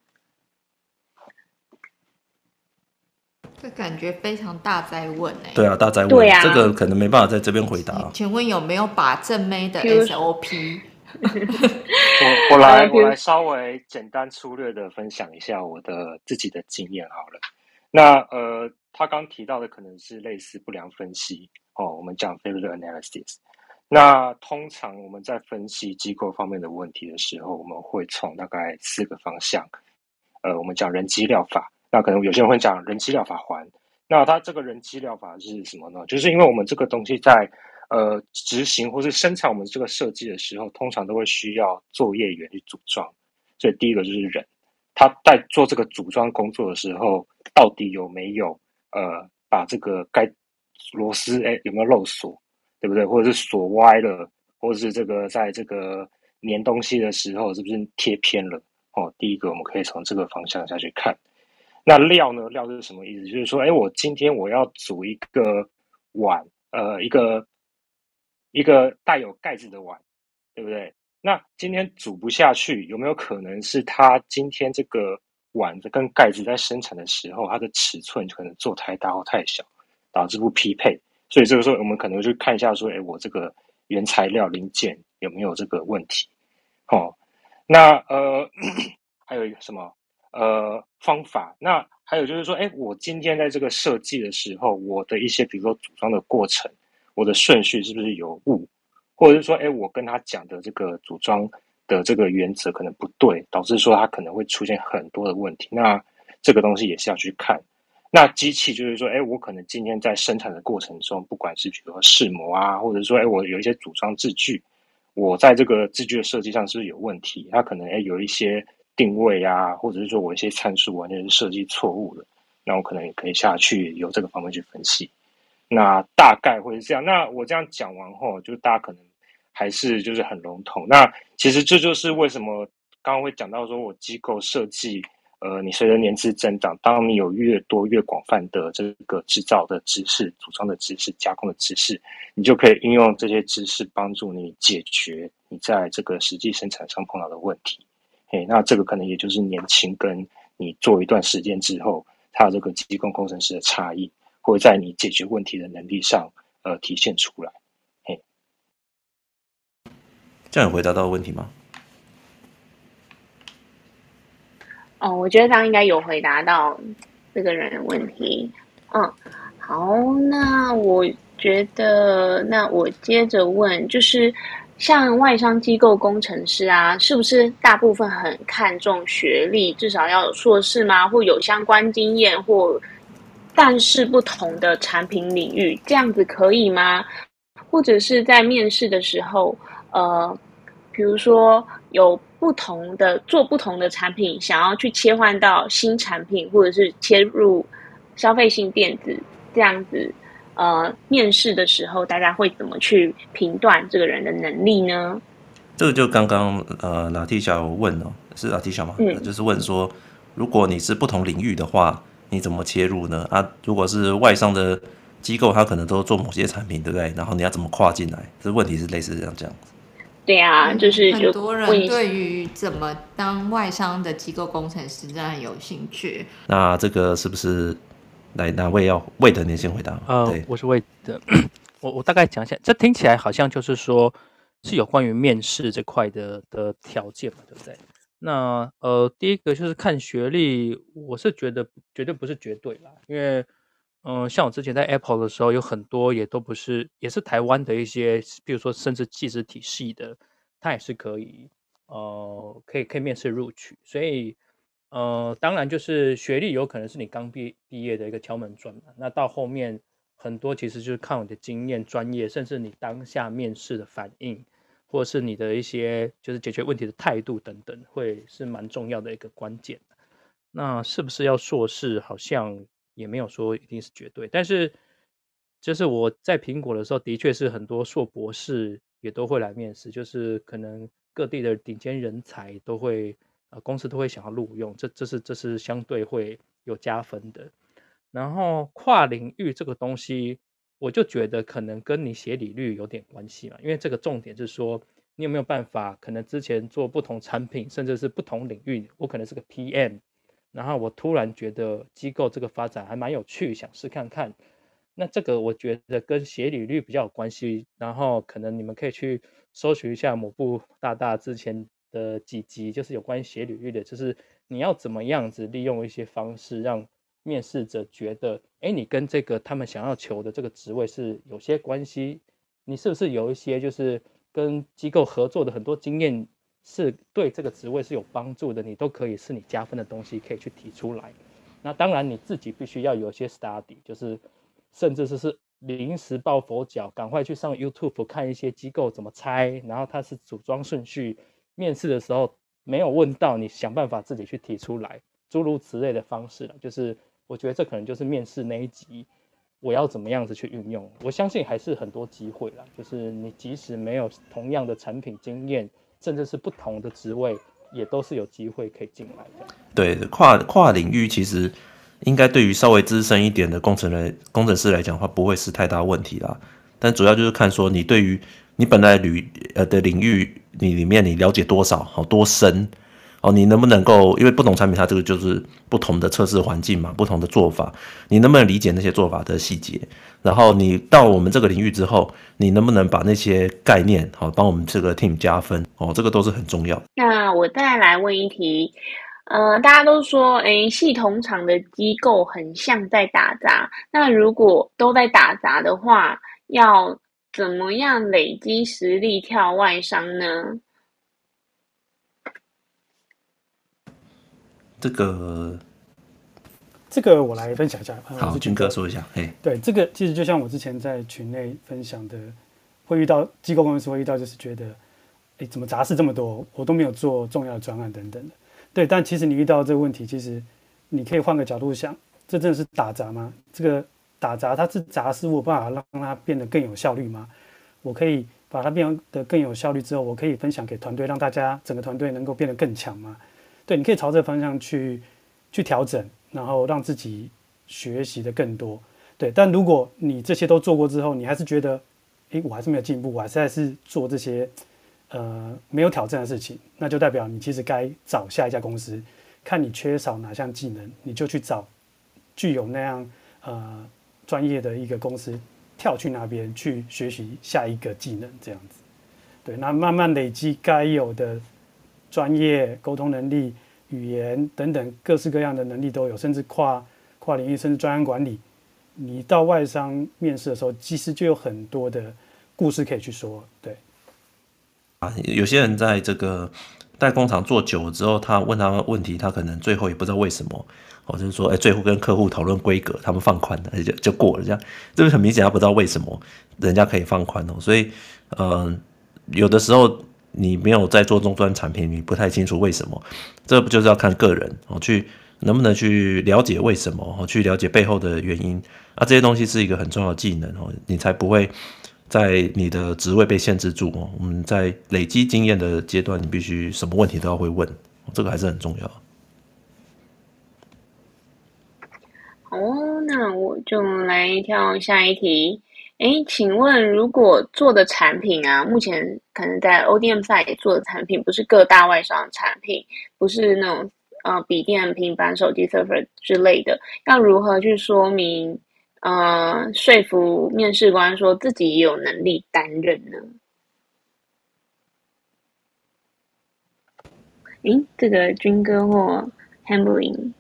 这感觉非常大哉问哎、欸。对啊，大哉问。对啊，这个可能没办法在这边回答。请问有没有把正妹的 SOP？我我来我来稍微简单粗略的分享一下我的自己的经验好了。那呃，他刚提到的可能是类似不良分析哦，我们讲 failure analysis。那通常我们在分析机构方面的问题的时候，我们会从大概四个方向。呃，我们讲人机疗法。那可能有些人会讲人机疗法环，那它这个人机疗法是什么呢？就是因为我们这个东西在呃执行或是生产我们这个设计的时候，通常都会需要作业员去组装，所以第一个就是人，他在做这个组装工作的时候，到底有没有呃把这个该螺丝哎有没有漏锁，对不对？或者是锁歪了，或者是这个在这个粘东西的时候是不是贴偏了？哦，第一个我们可以从这个方向下去看。那料呢？料是什么意思？就是说，哎，我今天我要煮一个碗，呃，一个一个带有盖子的碗，对不对？那今天煮不下去，有没有可能是它今天这个碗的跟盖子在生产的时候，它的尺寸可能做太大或太小，导致不匹配？所以这个时候，我们可能去看一下，说，哎，我这个原材料零件有没有这个问题？哦，那呃，还有一个什么？呃，方法。那还有就是说，哎，我今天在这个设计的时候，我的一些比如说组装的过程，我的顺序是不是有误，或者是说，哎，我跟他讲的这个组装的这个原则可能不对，导致说它可能会出现很多的问题。那这个东西也是要去看。那机器就是说，哎，我可能今天在生产的过程中，不管是比如说试模啊，或者说，哎，我有一些组装字句，我在这个字句的设计上是不是有问题？它可能哎有一些。定位啊，或者是说我一些参数完全是设计错误的，那我可能也可以下去由这个方面去分析。那大概会是这样。那我这样讲完后，就大家可能还是就是很笼统。那其实这就是为什么刚刚会讲到说我机构设计，呃，你随着年资增长，当你有越多越广泛的这个制造的知识、组装的知识、加工的知识，你就可以应用这些知识帮助你解决你在这个实际生产上碰到的问题。哎，那这个可能也就是年轻跟你做一段时间之后，他这个机构工程师的差异，会在你解决问题的能力上，呃，体现出来。嘿，这样有回答到问题吗？哦，我觉得他应该有回答到这个人的问题。嗯，好，那我觉得，那我接着问，就是。像外商机构工程师啊，是不是大部分很看重学历，至少要有硕士吗？或有相关经验，或但是不同的产品领域，这样子可以吗？或者是在面试的时候，呃，比如说有不同的做不同的产品，想要去切换到新产品，或者是切入消费性电子这样子。呃，面试的时候，大家会怎么去评断这个人的能力呢？这个就刚刚呃，拉蒂小问哦，是拉蒂小吗？嗯，就是问说，如果你是不同领域的话，你怎么切入呢？啊，如果是外商的机构，他可能都做某些产品，对不对？然后你要怎么跨进来？这问题是类似这样这样子。对啊，就是就很多人对于怎么当外商的机构工程师真的很有兴趣。那这个是不是？来，哪位要魏德？您先回答。呃，对我是魏德。我我大概讲一下，这听起来好像就是说是有关于面试这块的的条件嘛，对不对？那呃，第一个就是看学历，我是觉得绝对不是绝对啦，因为嗯、像我之前在 Apple 的时候，有很多也都不是，也是台湾的一些，比如说甚至技术体系的，他也是可以呃，可以可以面试录取，所以。呃，当然就是学历有可能是你刚毕毕业的一个敲门砖嘛。那到后面很多其实就是看你的经验、专业，甚至你当下面试的反应，或者是你的一些就是解决问题的态度等等，会是蛮重要的一个关键。那是不是要硕士？好像也没有说一定是绝对。但是就是我在苹果的时候，的确是很多硕博士也都会来面试，就是可能各地的顶尖人才都会。呃，公司都会想要录用，这这是这是相对会有加分的。然后跨领域这个东西，我就觉得可能跟你写履历有点关系嘛，因为这个重点是说你有没有办法，可能之前做不同产品，甚至是不同领域，我可能是个 PM，然后我突然觉得机构这个发展还蛮有趣，想试看看。那这个我觉得跟写履历比较有关系，然后可能你们可以去搜寻一下某部大大之前的几集，就是有关于写履历的，就是你要怎么样子利用一些方式让面试者觉得，哎，你跟这个他们想要求的这个职位是有些关系，你是不是有一些就是跟机构合作的很多经验，是对这个职位是有帮助的，你都可以是你加分的东西，可以去提出来。那当然你自己必须要有一些 study，就是。甚至是是临时抱佛脚，赶快去上 YouTube 看一些机构怎么猜，然后它是组装顺序。面试的时候没有问到，你想办法自己去提出来，诸如此类的方式了。就是我觉得这可能就是面试那一集，我要怎么样子去运用。我相信还是很多机会啦，就是你即使没有同样的产品经验，甚至是不同的职位，也都是有机会可以进来的。对，跨跨领域其实。应该对于稍微资深一点的工程人、工程师来讲的话，不会是太大问题啦。但主要就是看说你对于你本来领呃的领域，你里面你了解多少，好多深哦，你能不能够？因为不同产品它这个就是不同的测试环境嘛，不同的做法，你能不能理解那些做法的细节？然后你到我们这个领域之后，你能不能把那些概念好帮我们这个 team 加分？哦，这个都是很重要。那我再来问一题。呃，大家都说，诶，系统厂的机构很像在打杂。那如果都在打杂的话，要怎么样累积实力跳外商呢？这个，这个我来分享一下。好，军哥说一下。哎，对，这个其实就像我之前在群内分享的，会遇到机构公司会遇到，就是觉得，诶，怎么杂事这么多，我都没有做重要的专案等等的。对，但其实你遇到这个问题，其实你可以换个角度想，这真的是打杂吗？这个打杂，它是杂事，我有办法让它变得更有效率吗？我可以把它变得更有效率之后，我可以分享给团队，让大家整个团队能够变得更强吗？对，你可以朝这个方向去去调整，然后让自己学习的更多。对，但如果你这些都做过之后，你还是觉得，诶，我还是没有进步，我还是还是做这些。呃，没有挑战的事情，那就代表你其实该找下一家公司，看你缺少哪项技能，你就去找具有那样呃专业的一个公司，跳去那边去学习下一个技能，这样子。对，那慢慢累积该有的专业沟通能力、语言等等各式各样的能力都有，甚至跨跨领域，甚至专案管理。你到外商面试的时候，其实就有很多的故事可以去说，对。啊，有些人在这个代工厂做久了之后，他问他问题，他可能最后也不知道为什么，哦，就是说，哎，最后跟客户讨论规格，他们放宽了，就就过了，这样，这个很明显他不知道为什么人家可以放宽哦，所以，嗯、有的时候你没有在做终端产品，你不太清楚为什么，这不就是要看个人哦，去能不能去了解为什么哦，去了解背后的原因啊，这些东西是一个很重要的技能哦，你才不会。在你的职位被限制住哦，我们在累积经验的阶段，你必须什么问题都要会问，这个还是很重要。好，那我就来跳下一题。诶，请问如果做的产品啊，目前可能在 ODM side 做的产品，不是各大外商产品，不是那种呃笔电、平板、手机、server 之类的，要如何去说明？呃，说服面试官说自己也有能力担任呢？诶，这个军哥或 Hamblin，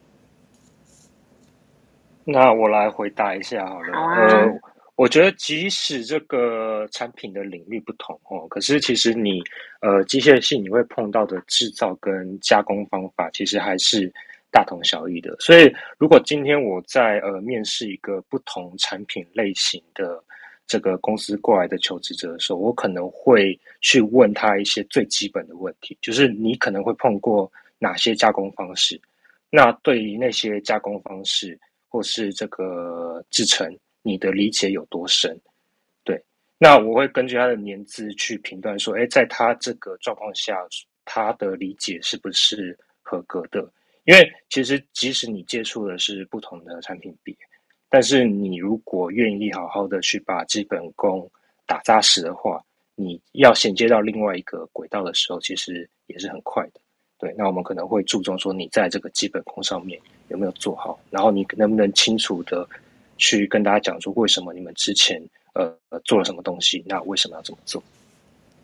那我来回答一下好了。好啊。呃，我觉得即使这个产品的领域不同哦，可是其实你呃机械性你会碰到的制造跟加工方法，其实还是。大同小异的，所以如果今天我在呃面试一个不同产品类型的这个公司过来的求职者的时候，我可能会去问他一些最基本的问题，就是你可能会碰过哪些加工方式？那对于那些加工方式或是这个制成，你的理解有多深？对，那我会根据他的年资去评断说，诶，在他这个状况下，他的理解是不是合格的？因为其实，即使你接触的是不同的产品别，但是你如果愿意好好的去把基本功打扎实的话，你要衔接到另外一个轨道的时候，其实也是很快的。对，那我们可能会注重说你在这个基本功上面有没有做好，然后你能不能清楚的去跟大家讲说为什么你们之前呃做了什么东西，那为什么要这么做？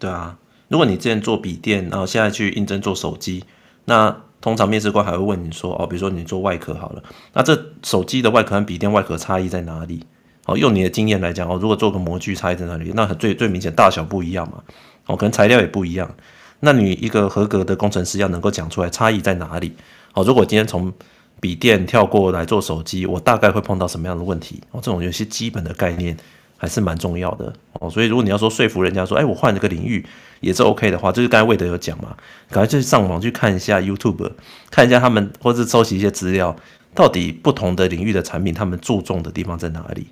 对啊，如果你之前做笔电，然后现在去应征做手机，那通常面试官还会问你说哦，比如说你做外壳好了，那这手机的外壳和笔电外壳差异在哪里？哦，用你的经验来讲哦，如果做个模具差异在哪里？那最最明显大小不一样嘛，哦，可能材料也不一样。那你一个合格的工程师要能够讲出来差异在哪里？哦，如果今天从笔电跳过来做手机，我大概会碰到什么样的问题？哦，这种有些基本的概念还是蛮重要的哦。所以如果你要说说服人家说，哎，我换了个领域也是 OK 的话，就是刚才魏德有讲嘛，赶快去上网去看一下 YouTube，看一下他们或是收集一些资料，到底不同的领域的产品他们注重的地方在哪里？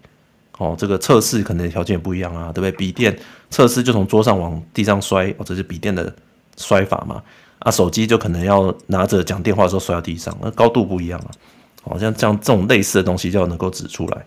哦，这个测试可能条件也不一样啊，对不对？笔电测试就从桌上往地上摔，或者是笔电的。摔法嘛，啊，手机就可能要拿着讲电话的时候摔到地上，那高度不一样啊。好像这样这种类似的东西就要能够指出来。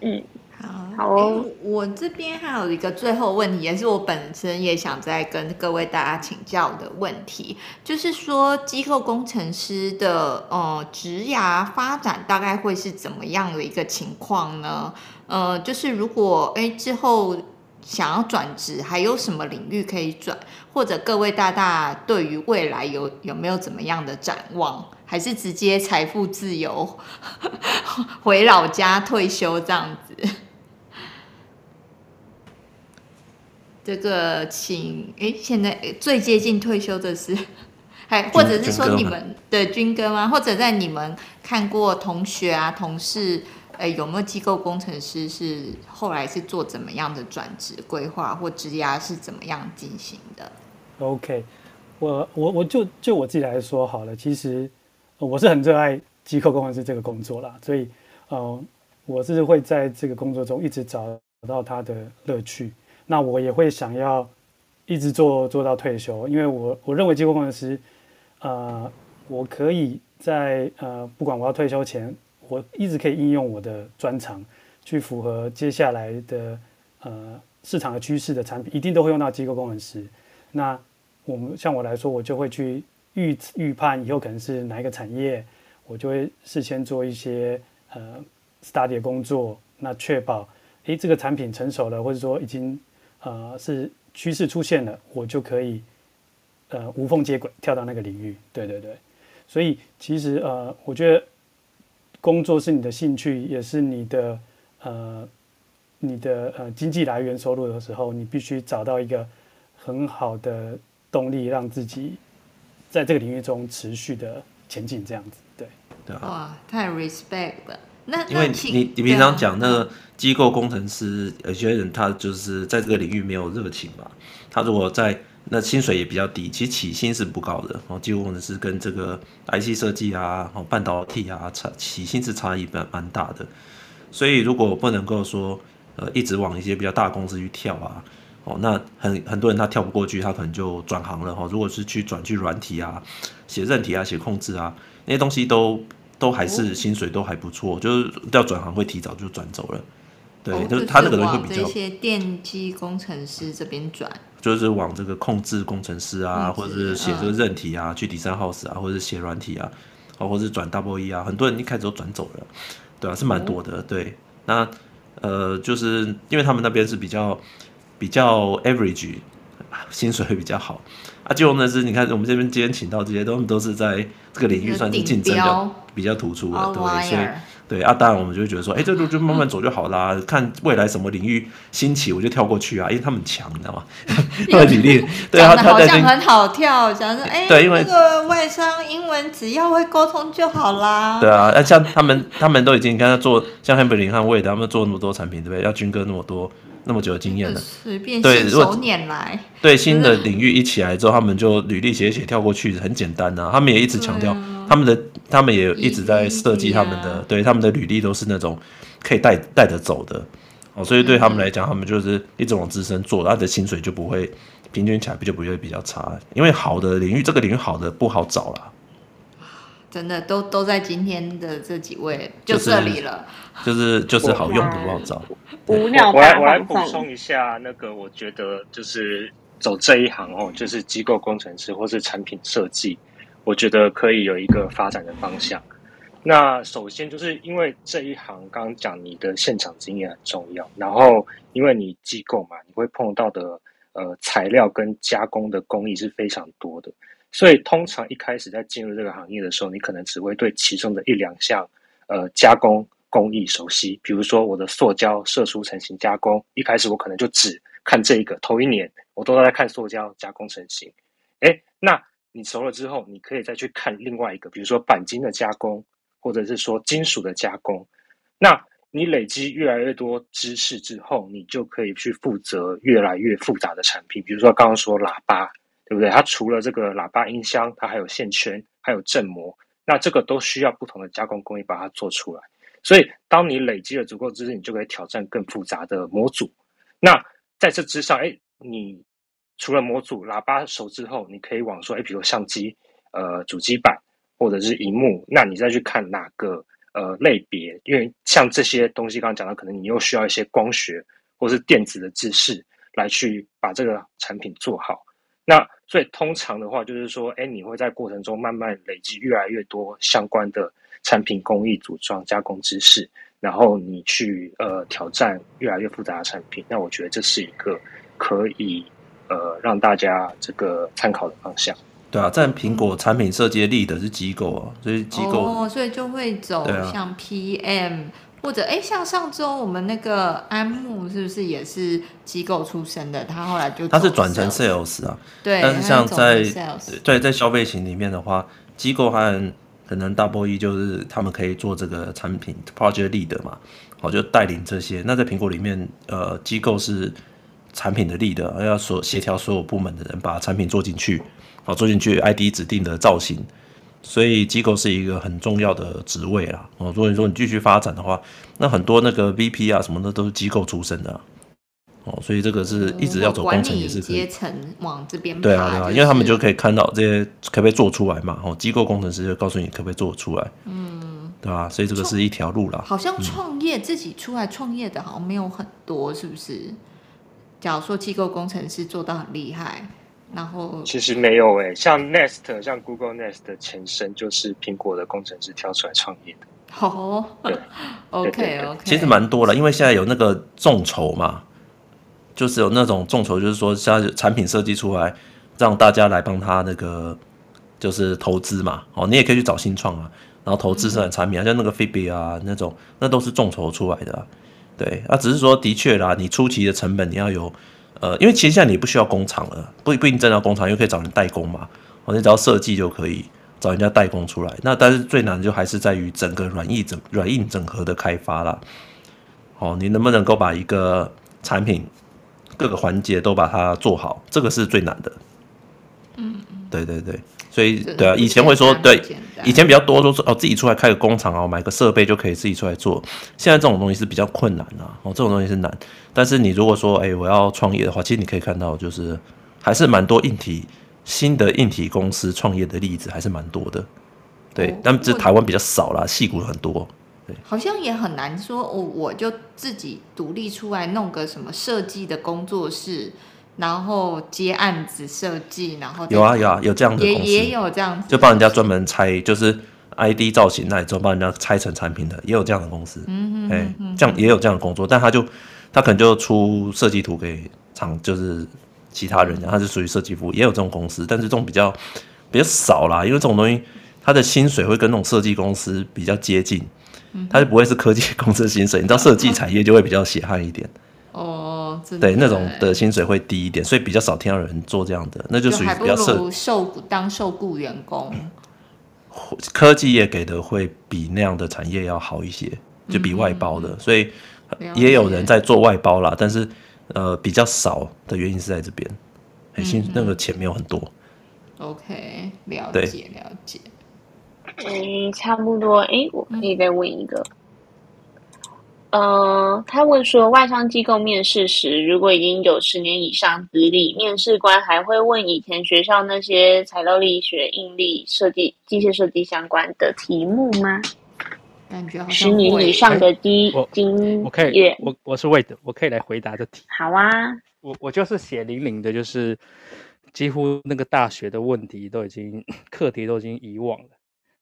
嗯，好，好、哦欸。我这边还有一个最后问题，也是我本身也想再跟各位大家请教的问题，就是说机构工程师的呃职涯发展大概会是怎么样的一个情况呢？呃，就是如果哎、欸、之后。想要转职，还有什么领域可以转？或者各位大大对于未来有有没有怎么样的展望？还是直接财富自由，回老家退休这样子？这个请哎，现在最接近退休的是，还或者是说你们的军哥吗？或者在你们看过同学啊、同事？哎，有没有机构工程师是后来是做怎么样的转职规划或职涯是怎么样进行的？OK，我我我就就我自己来说好了，其实我是很热爱机构工程师这个工作啦，所以呃，我是会在这个工作中一直找到他的乐趣。那我也会想要一直做做到退休，因为我我认为机构工程师，呃，我可以在呃不管我要退休前。我一直可以应用我的专长，去符合接下来的呃市场的趋势的产品，一定都会用到机构工程师。那我们像我来说，我就会去预预判以后可能是哪一个产业，我就会事先做一些呃 study 的工作，那确保诶这个产品成熟了，或者说已经呃是趋势出现了，我就可以呃无缝接轨跳到那个领域。对对对，所以其实呃我觉得。工作是你的兴趣，也是你的呃，你的呃经济来源收入的时候，你必须找到一个很好的动力，让自己在这个领域中持续的前进，这样子，对对啊。哇，太 respect 了。那因为你你平常讲那个机构工程师，有些人他就是在这个领域没有热情嘛，他如果在。那薪水也比较低，其实起薪是不高的哦。几乎我们是跟这个 IC 设计啊、哦半导体啊差起薪是差异蛮蛮大的。所以如果不能够说呃一直往一些比较大公司去跳啊，哦那很很多人他跳不过去，他可能就转行了哈、哦。如果是去转去软体啊、写韧体啊、写控制啊那些东西都都还是薪水都还不错，就是要转行会提早就转走了。对，哦、就是他那个人会比较。这些电机工程师这边转。就是往这个控制工程师啊，或者是写这个韧体啊，去 design house 啊，或者是写软体啊，啊，或者是转 double E 啊，很多人一开始都转走了，对啊，是蛮多的，对。那呃，就是因为他们那边是比较比较 average，薪水会比较好。啊，就呢是，你看我们这边今天请到这些，都都是在这个领域算是竞争比较比较突出的，对，所以。对啊，当然我们就会觉得说，哎，这路就慢慢走就好啦。看未来什么领域兴起，我就跳过去啊，因为他们强，你知道吗？因为履历，对啊，他好像很好跳，讲说，哎，对，因为那个外商英文只要会沟通就好啦。对啊，那像他们，他们都已经跟他做，像汉柏林和魏的他们做那么多产品，对不对？要军哥那么多那么久的经验了，随便信手拈来。对新的领域一起来之后，他们就履历写写跳过去，很简单啊。他们也一直强调。他们的他们也一直在设计他们的，对他们的履历都是那种可以带带着走的哦，所以对他们来讲，他们就是一直往自身做，他的薪水就不会平均起来就不会比较差，因为好的领域这个领域好的不好找啦。真的都都在今天的这几位就这里了，就是就是好用的不好找。我来我来补充一下，那个我觉得就是走这一行哦，就是机构工程师或是产品设计，我觉得可以有一个发展的方向。那首先就是因为这一行刚刚讲你的现场经验很重要，然后因为你机构嘛，你会碰到的呃材料跟加工的工艺是非常多的，所以通常一开始在进入这个行业的时候，你可能只会对其中的一两项呃加工工艺熟悉，比如说我的塑胶射出成型加工，一开始我可能就只看这一个，头一年我都在看塑胶加工成型。诶，那你熟了之后，你可以再去看另外一个，比如说钣金的加工，或者是说金属的加工。那你累积越来越多知识之后，你就可以去负责越来越复杂的产品。比如说刚刚说喇叭，对不对？它除了这个喇叭音箱，它还有线圈，还有振膜，那这个都需要不同的加工工艺把它做出来。所以，当你累积了足够知识，你就可以挑战更复杂的模组。那在这之上，哎，你除了模组喇叭熟之后，你可以往说，哎，比如相机、呃，主机板或者是荧幕，那你再去看哪个呃类别？因为像这些东西，刚刚讲到，可能你又需要一些光学或是电子的知识来去把这个产品做好。那所以通常的话，就是说，哎，你会在过程中慢慢累积越来越多相关的。产品工艺、组装、加工知识，然后你去呃挑战越来越复杂的产品，那我觉得这是一个可以呃让大家这个参考的方向。对啊，在苹果产品设计的 lead 是机构啊，所以机构哦，所以就会走像 PM、啊、或者哎，像上周我们那个安慕是不是也是机构出身的？他后来就他是转成 sales 啊，对，但是像在对在消费型里面的话，机构和可能 Double E 就是他们可以做这个产品 Project Lead 嘛，好，就带领这些。那在苹果里面，呃，机构是产品的 Lead，要所协调所有部门的人把产品做进去，好，做进去 ID 指定的造型。所以机构是一个很重要的职位啦。哦，如果你说你继续发展的话，那很多那个 VP 啊什么的都是机构出身的啊。哦，所以这个是一直要走工程也是。阶层往这边对啊对啊，因为他们就可以看到这些可不可以做出来嘛。哦，机构工程师就告诉你可不可以做出来。嗯，对吧？所以这个是一条路啦。好像创业、嗯、自己出来创业的好像没有很多，是不是？假如说机构工程师做到很厉害，然后其实没有诶、欸，像 Nest，像 Google Nest 的前身就是苹果的工程师挑出来创业的。哦，OK OK，其实蛮多了，因为现在有那个众筹嘛。就是有那种众筹，就是说像产品设计出来，让大家来帮他那个就是投资嘛。哦，你也可以去找新创啊，然后投资生产品啊，像那个 Fitbit 啊那种，那都是众筹出来的啊。对，啊，只是说的确啦，你初期的成本你要有，呃，因为其实现在你不需要工厂了，不不一定真的要工厂，因为可以找人代工嘛。哦，你只要设计就可以找人家代工出来。那但是最难的就还是在于整个软硬整软硬整合的开发啦。哦，你能不能够把一个产品各个环节都把它做好，这个是最难的。嗯，对对对，所以对啊，以前会说对，以前比较多都是哦，自己出来开个工厂哦，买个设备就可以自己出来做。现在这种东西是比较困难啊，哦，这种东西是难。但是你如果说哎，我要创业的话，其实你可以看到，就是还是蛮多硬体新的硬体公司创业的例子，还是蛮多的。对，哦、但这台湾比较少啦，戏骨很多。好像也很难说，我我就自己独立出来弄个什么设计的工作室，然后接案子设计，然后有啊有啊有这样的公司，也也有这样子，就帮人家专门拆，就是 ID 造型那里就帮人家拆成产品的，也有这样的公司，嗯嗯，哎，这样也有这样的工作，但他就他可能就出设计图给厂，就是其他人，他是属于设计服务，也有这种公司，但是这种比较比较少啦，因为这种东西他的薪水会跟那种设计公司比较接近。他就不会是科技公司的薪水，你知道设计产业就会比较血汗一点。哦，对，那种的薪水会低一点，所以比较少听到有人做这样的，那就属于比较受受当受雇员工。科技业给的会比那样的产业要好一些，就比外包的，嗯、所以也有人在做外包啦，但是呃比较少的原因是在这边，薪、嗯、那个钱没有很多。OK，了解了解。嗯，差不多。哎，我可以再问一个。嗯、呃，他问说，外商机构面试时，如果已经有十年以上资历，面试官还会问以前学校那些材料力学、应力设计、机械设计相关的题目吗？感觉好像十年以上的低经我可以，我我是 Wade，我可以来回答这题。好啊，我我就是血淋淋的，就是几乎那个大学的问题都已经课题都已经遗忘了。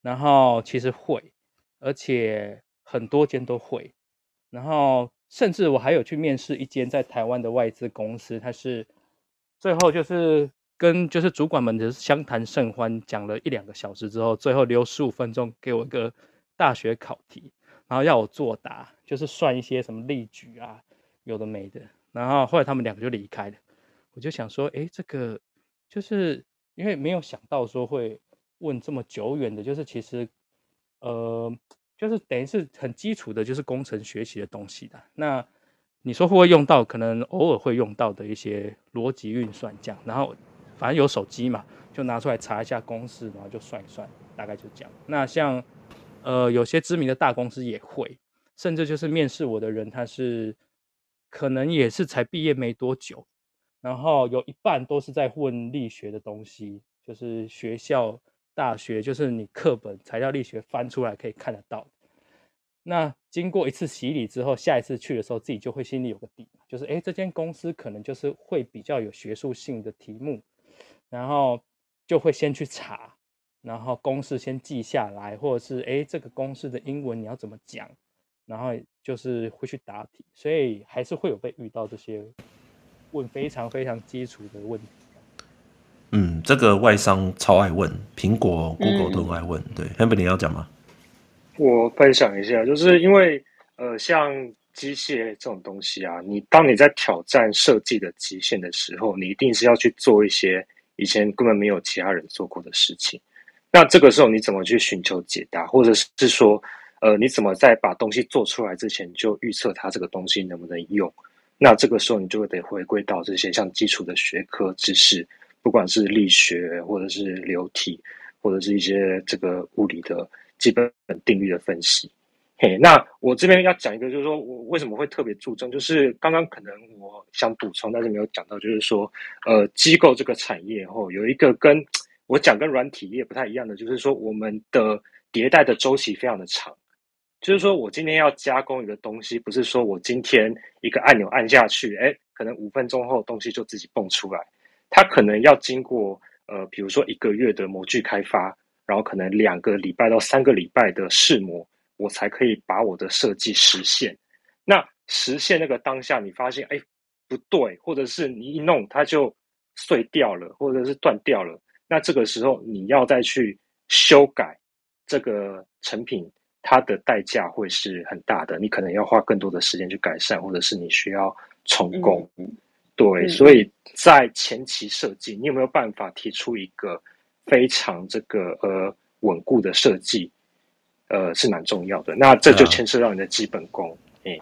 然后其实会，而且很多间都会。然后甚至我还有去面试一间在台湾的外资公司，它是最后就是跟就是主管们的相谈甚欢，讲了一两个小时之后，最后留十五分钟给我一个。大学考题，然后要我作答，就是算一些什么例举啊，有的没的。然后后来他们两个就离开了，我就想说，哎，这个就是因为没有想到说会问这么久远的，就是其实，呃，就是等于是很基础的，就是工程学习的东西的。那你说会不会用到？可能偶尔会用到的一些逻辑运算这样。然后反正有手机嘛，就拿出来查一下公式，然后就算一算，大概就这样。那像。呃，有些知名的大公司也会，甚至就是面试我的人，他是可能也是才毕业没多久，然后有一半都是在混力学的东西，就是学校、大学，就是你课本材料力学翻出来可以看得到。那经过一次洗礼之后，下一次去的时候，自己就会心里有个底，就是诶，这间公司可能就是会比较有学术性的题目，然后就会先去查。然后公式先记下来，或者是哎，这个公式的英文你要怎么讲？然后就是会去答题，所以还是会有被遇到这些问非常非常基础的问题。嗯，这个外商超爱问，苹果、Google 都爱问。嗯、对，Henry 你要讲吗？我分享一下，就是因为呃，像机械这种东西啊，你当你在挑战设计的极限的时候，你一定是要去做一些以前根本没有其他人做过的事情。那这个时候你怎么去寻求解答，或者是说，呃，你怎么在把东西做出来之前就预测它这个东西能不能用？那这个时候你就会得回归到这些像基础的学科知识，不管是力学，或者是流体，或者是一些这个物理的基本定律的分析。嘿，那我这边要讲一个，就是说我为什么会特别注重，就是刚刚可能我想补充，但是没有讲到，就是说，呃，机构这个产业哦有一个跟。我讲跟软体业不太一样的，就是说我们的迭代的周期非常的长。就是说我今天要加工一个东西，不是说我今天一个按钮按下去，哎，可能五分钟后东西就自己蹦出来。它可能要经过呃，比如说一个月的模具开发，然后可能两个礼拜到三个礼拜的试模，我才可以把我的设计实现。那实现那个当下，你发现哎不对，或者是你一弄它就碎掉了，或者是断掉了。那这个时候你要再去修改这个成品，它的代价会是很大的。你可能要花更多的时间去改善，或者是你需要重工。嗯、对、嗯，所以在前期设计，你有没有办法提出一个非常这个呃稳固的设计？呃，是蛮重要的。那这就牵涉到你的基本功。嗯，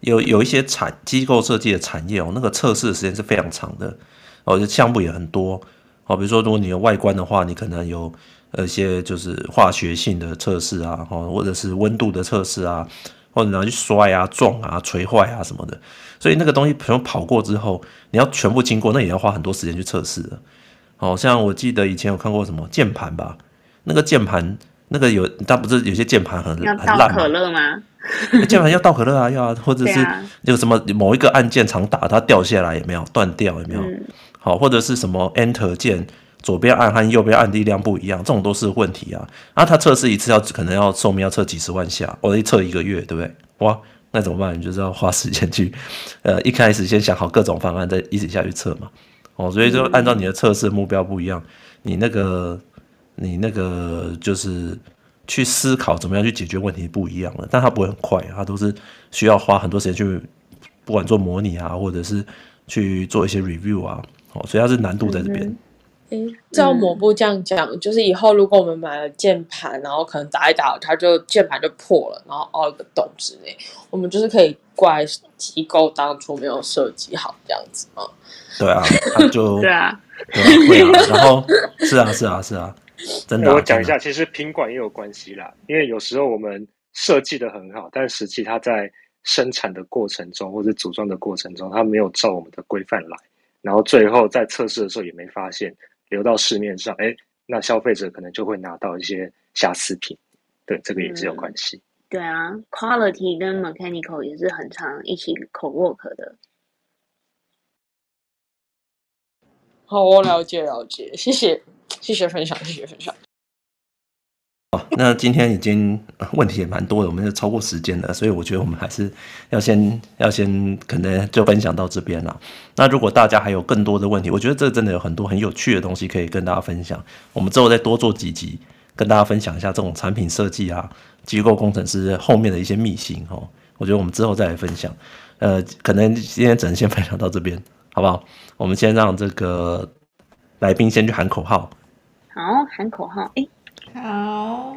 有有一些产机构设计的产业哦，那个测试的时间是非常长的，哦，就项目也很多。哦，比如说，如果你有外观的话，你可能有呃一些就是化学性的测试啊，或者是温度的测试啊，或者拿去摔啊、撞啊、锤坏啊什么的。所以那个东西全部跑过之后，你要全部经过，那也要花很多时间去测试的。好像我记得以前有看过什么键盘吧，那个键盘那个有，但不是有些键盘很很？可乐吗？键盘要倒可乐啊，要啊，或者是有什么某一个按键常打它掉下来也没有断掉也没有。嗯好，或者是什么 Enter 键，左边按和右边按力量不一样，这种都是问题啊。啊，他测试一次要可能要寿命要测几十万下，我一测一个月，对不对？哇，那怎么办？你就是要花时间去，呃，一开始先想好各种方案，再一直下去测嘛。哦，所以就按照你的测试目标不一样，你那个你那个就是去思考怎么样去解决问题不一样了，但它不会很快，它都是需要花很多时间去，不管做模拟啊，或者是去做一些 review 啊。哦，所以它是难度在这边。嗯，照抹布这样讲，就是以后如果我们买了键盘，然后可能打一打，它就键盘就破了，然后凹一个洞之类，我们就是可以怪机构当初没有设计好这样子吗？对啊，他就 对啊，对啊，然后是啊，是啊，是啊，真的、啊。我讲一下，其实品管也有关系啦，因为有时候我们设计的很好，但实际它在生产的过程中或者组装的过程中，它没有照我们的规范来。然后最后在测试的时候也没发现，流到市面上，哎，那消费者可能就会拿到一些瑕疵品，对，这个也是有关系。嗯、对啊，quality 跟 mechanical 也是很常一起 co-work 的。好，我了解了解，谢谢谢谢分享，谢谢分享。那今天已经问题也蛮多的，我们就超过时间了，所以我觉得我们还是要先要先可能就分享到这边了。那如果大家还有更多的问题，我觉得这真的有很多很有趣的东西可以跟大家分享。我们之后再多做几集，跟大家分享一下这种产品设计啊、机构工程师后面的一些秘辛哦。我觉得我们之后再来分享。呃，可能今天只能先分享到这边，好不好？我们先让这个来宾先去喊口号。好，喊口号，哎。好，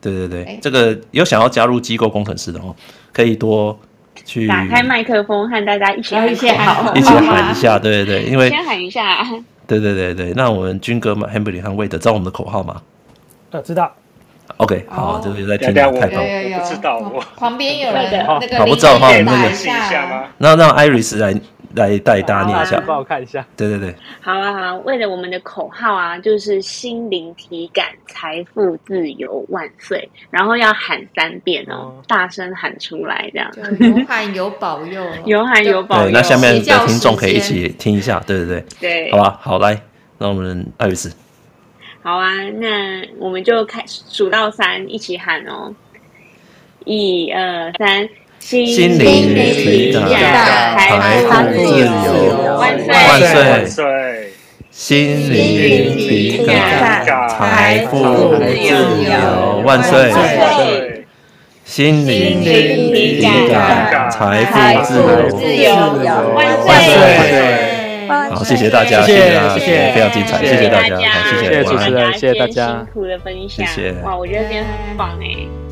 对对对，欸、这个有想要加入机构工程师的哦，可以多去打开麦克风和大家一起喊一起喊一起喊一下，对对对，因为先喊一下，对对对对，那我们军哥嘛，Hamberlin 和 Wade 知道我们的口号吗？呃，知道。OK，好，这个就在听太棒，我不知道，我旁边有人那个好，不知道的话，我们那个下那让 Iris 来。来带大家念一下，帮我看一下。对对对，好啊好啊，为了我们的口号啊，就是心灵体感财富自由万岁，然后要喊三遍哦，哦。大声喊出来，这样。有喊有保佑，有喊有保佑。对，那下面的听众可以一起听一下，对对对，对，好吧，好来，那我们艾瑞斯。好啊，那我们就开数到三，一起喊哦，一二三。心灵体感，财富自由万岁万岁！心灵体感，财富自由万岁！心灵体感，财富自由万岁！好，谢谢大家，谢谢大家，非常精彩，谢谢大家，好，谢谢主持人，谢谢大家，辛苦的分享，谢谢。哇，我觉得今天很棒哎。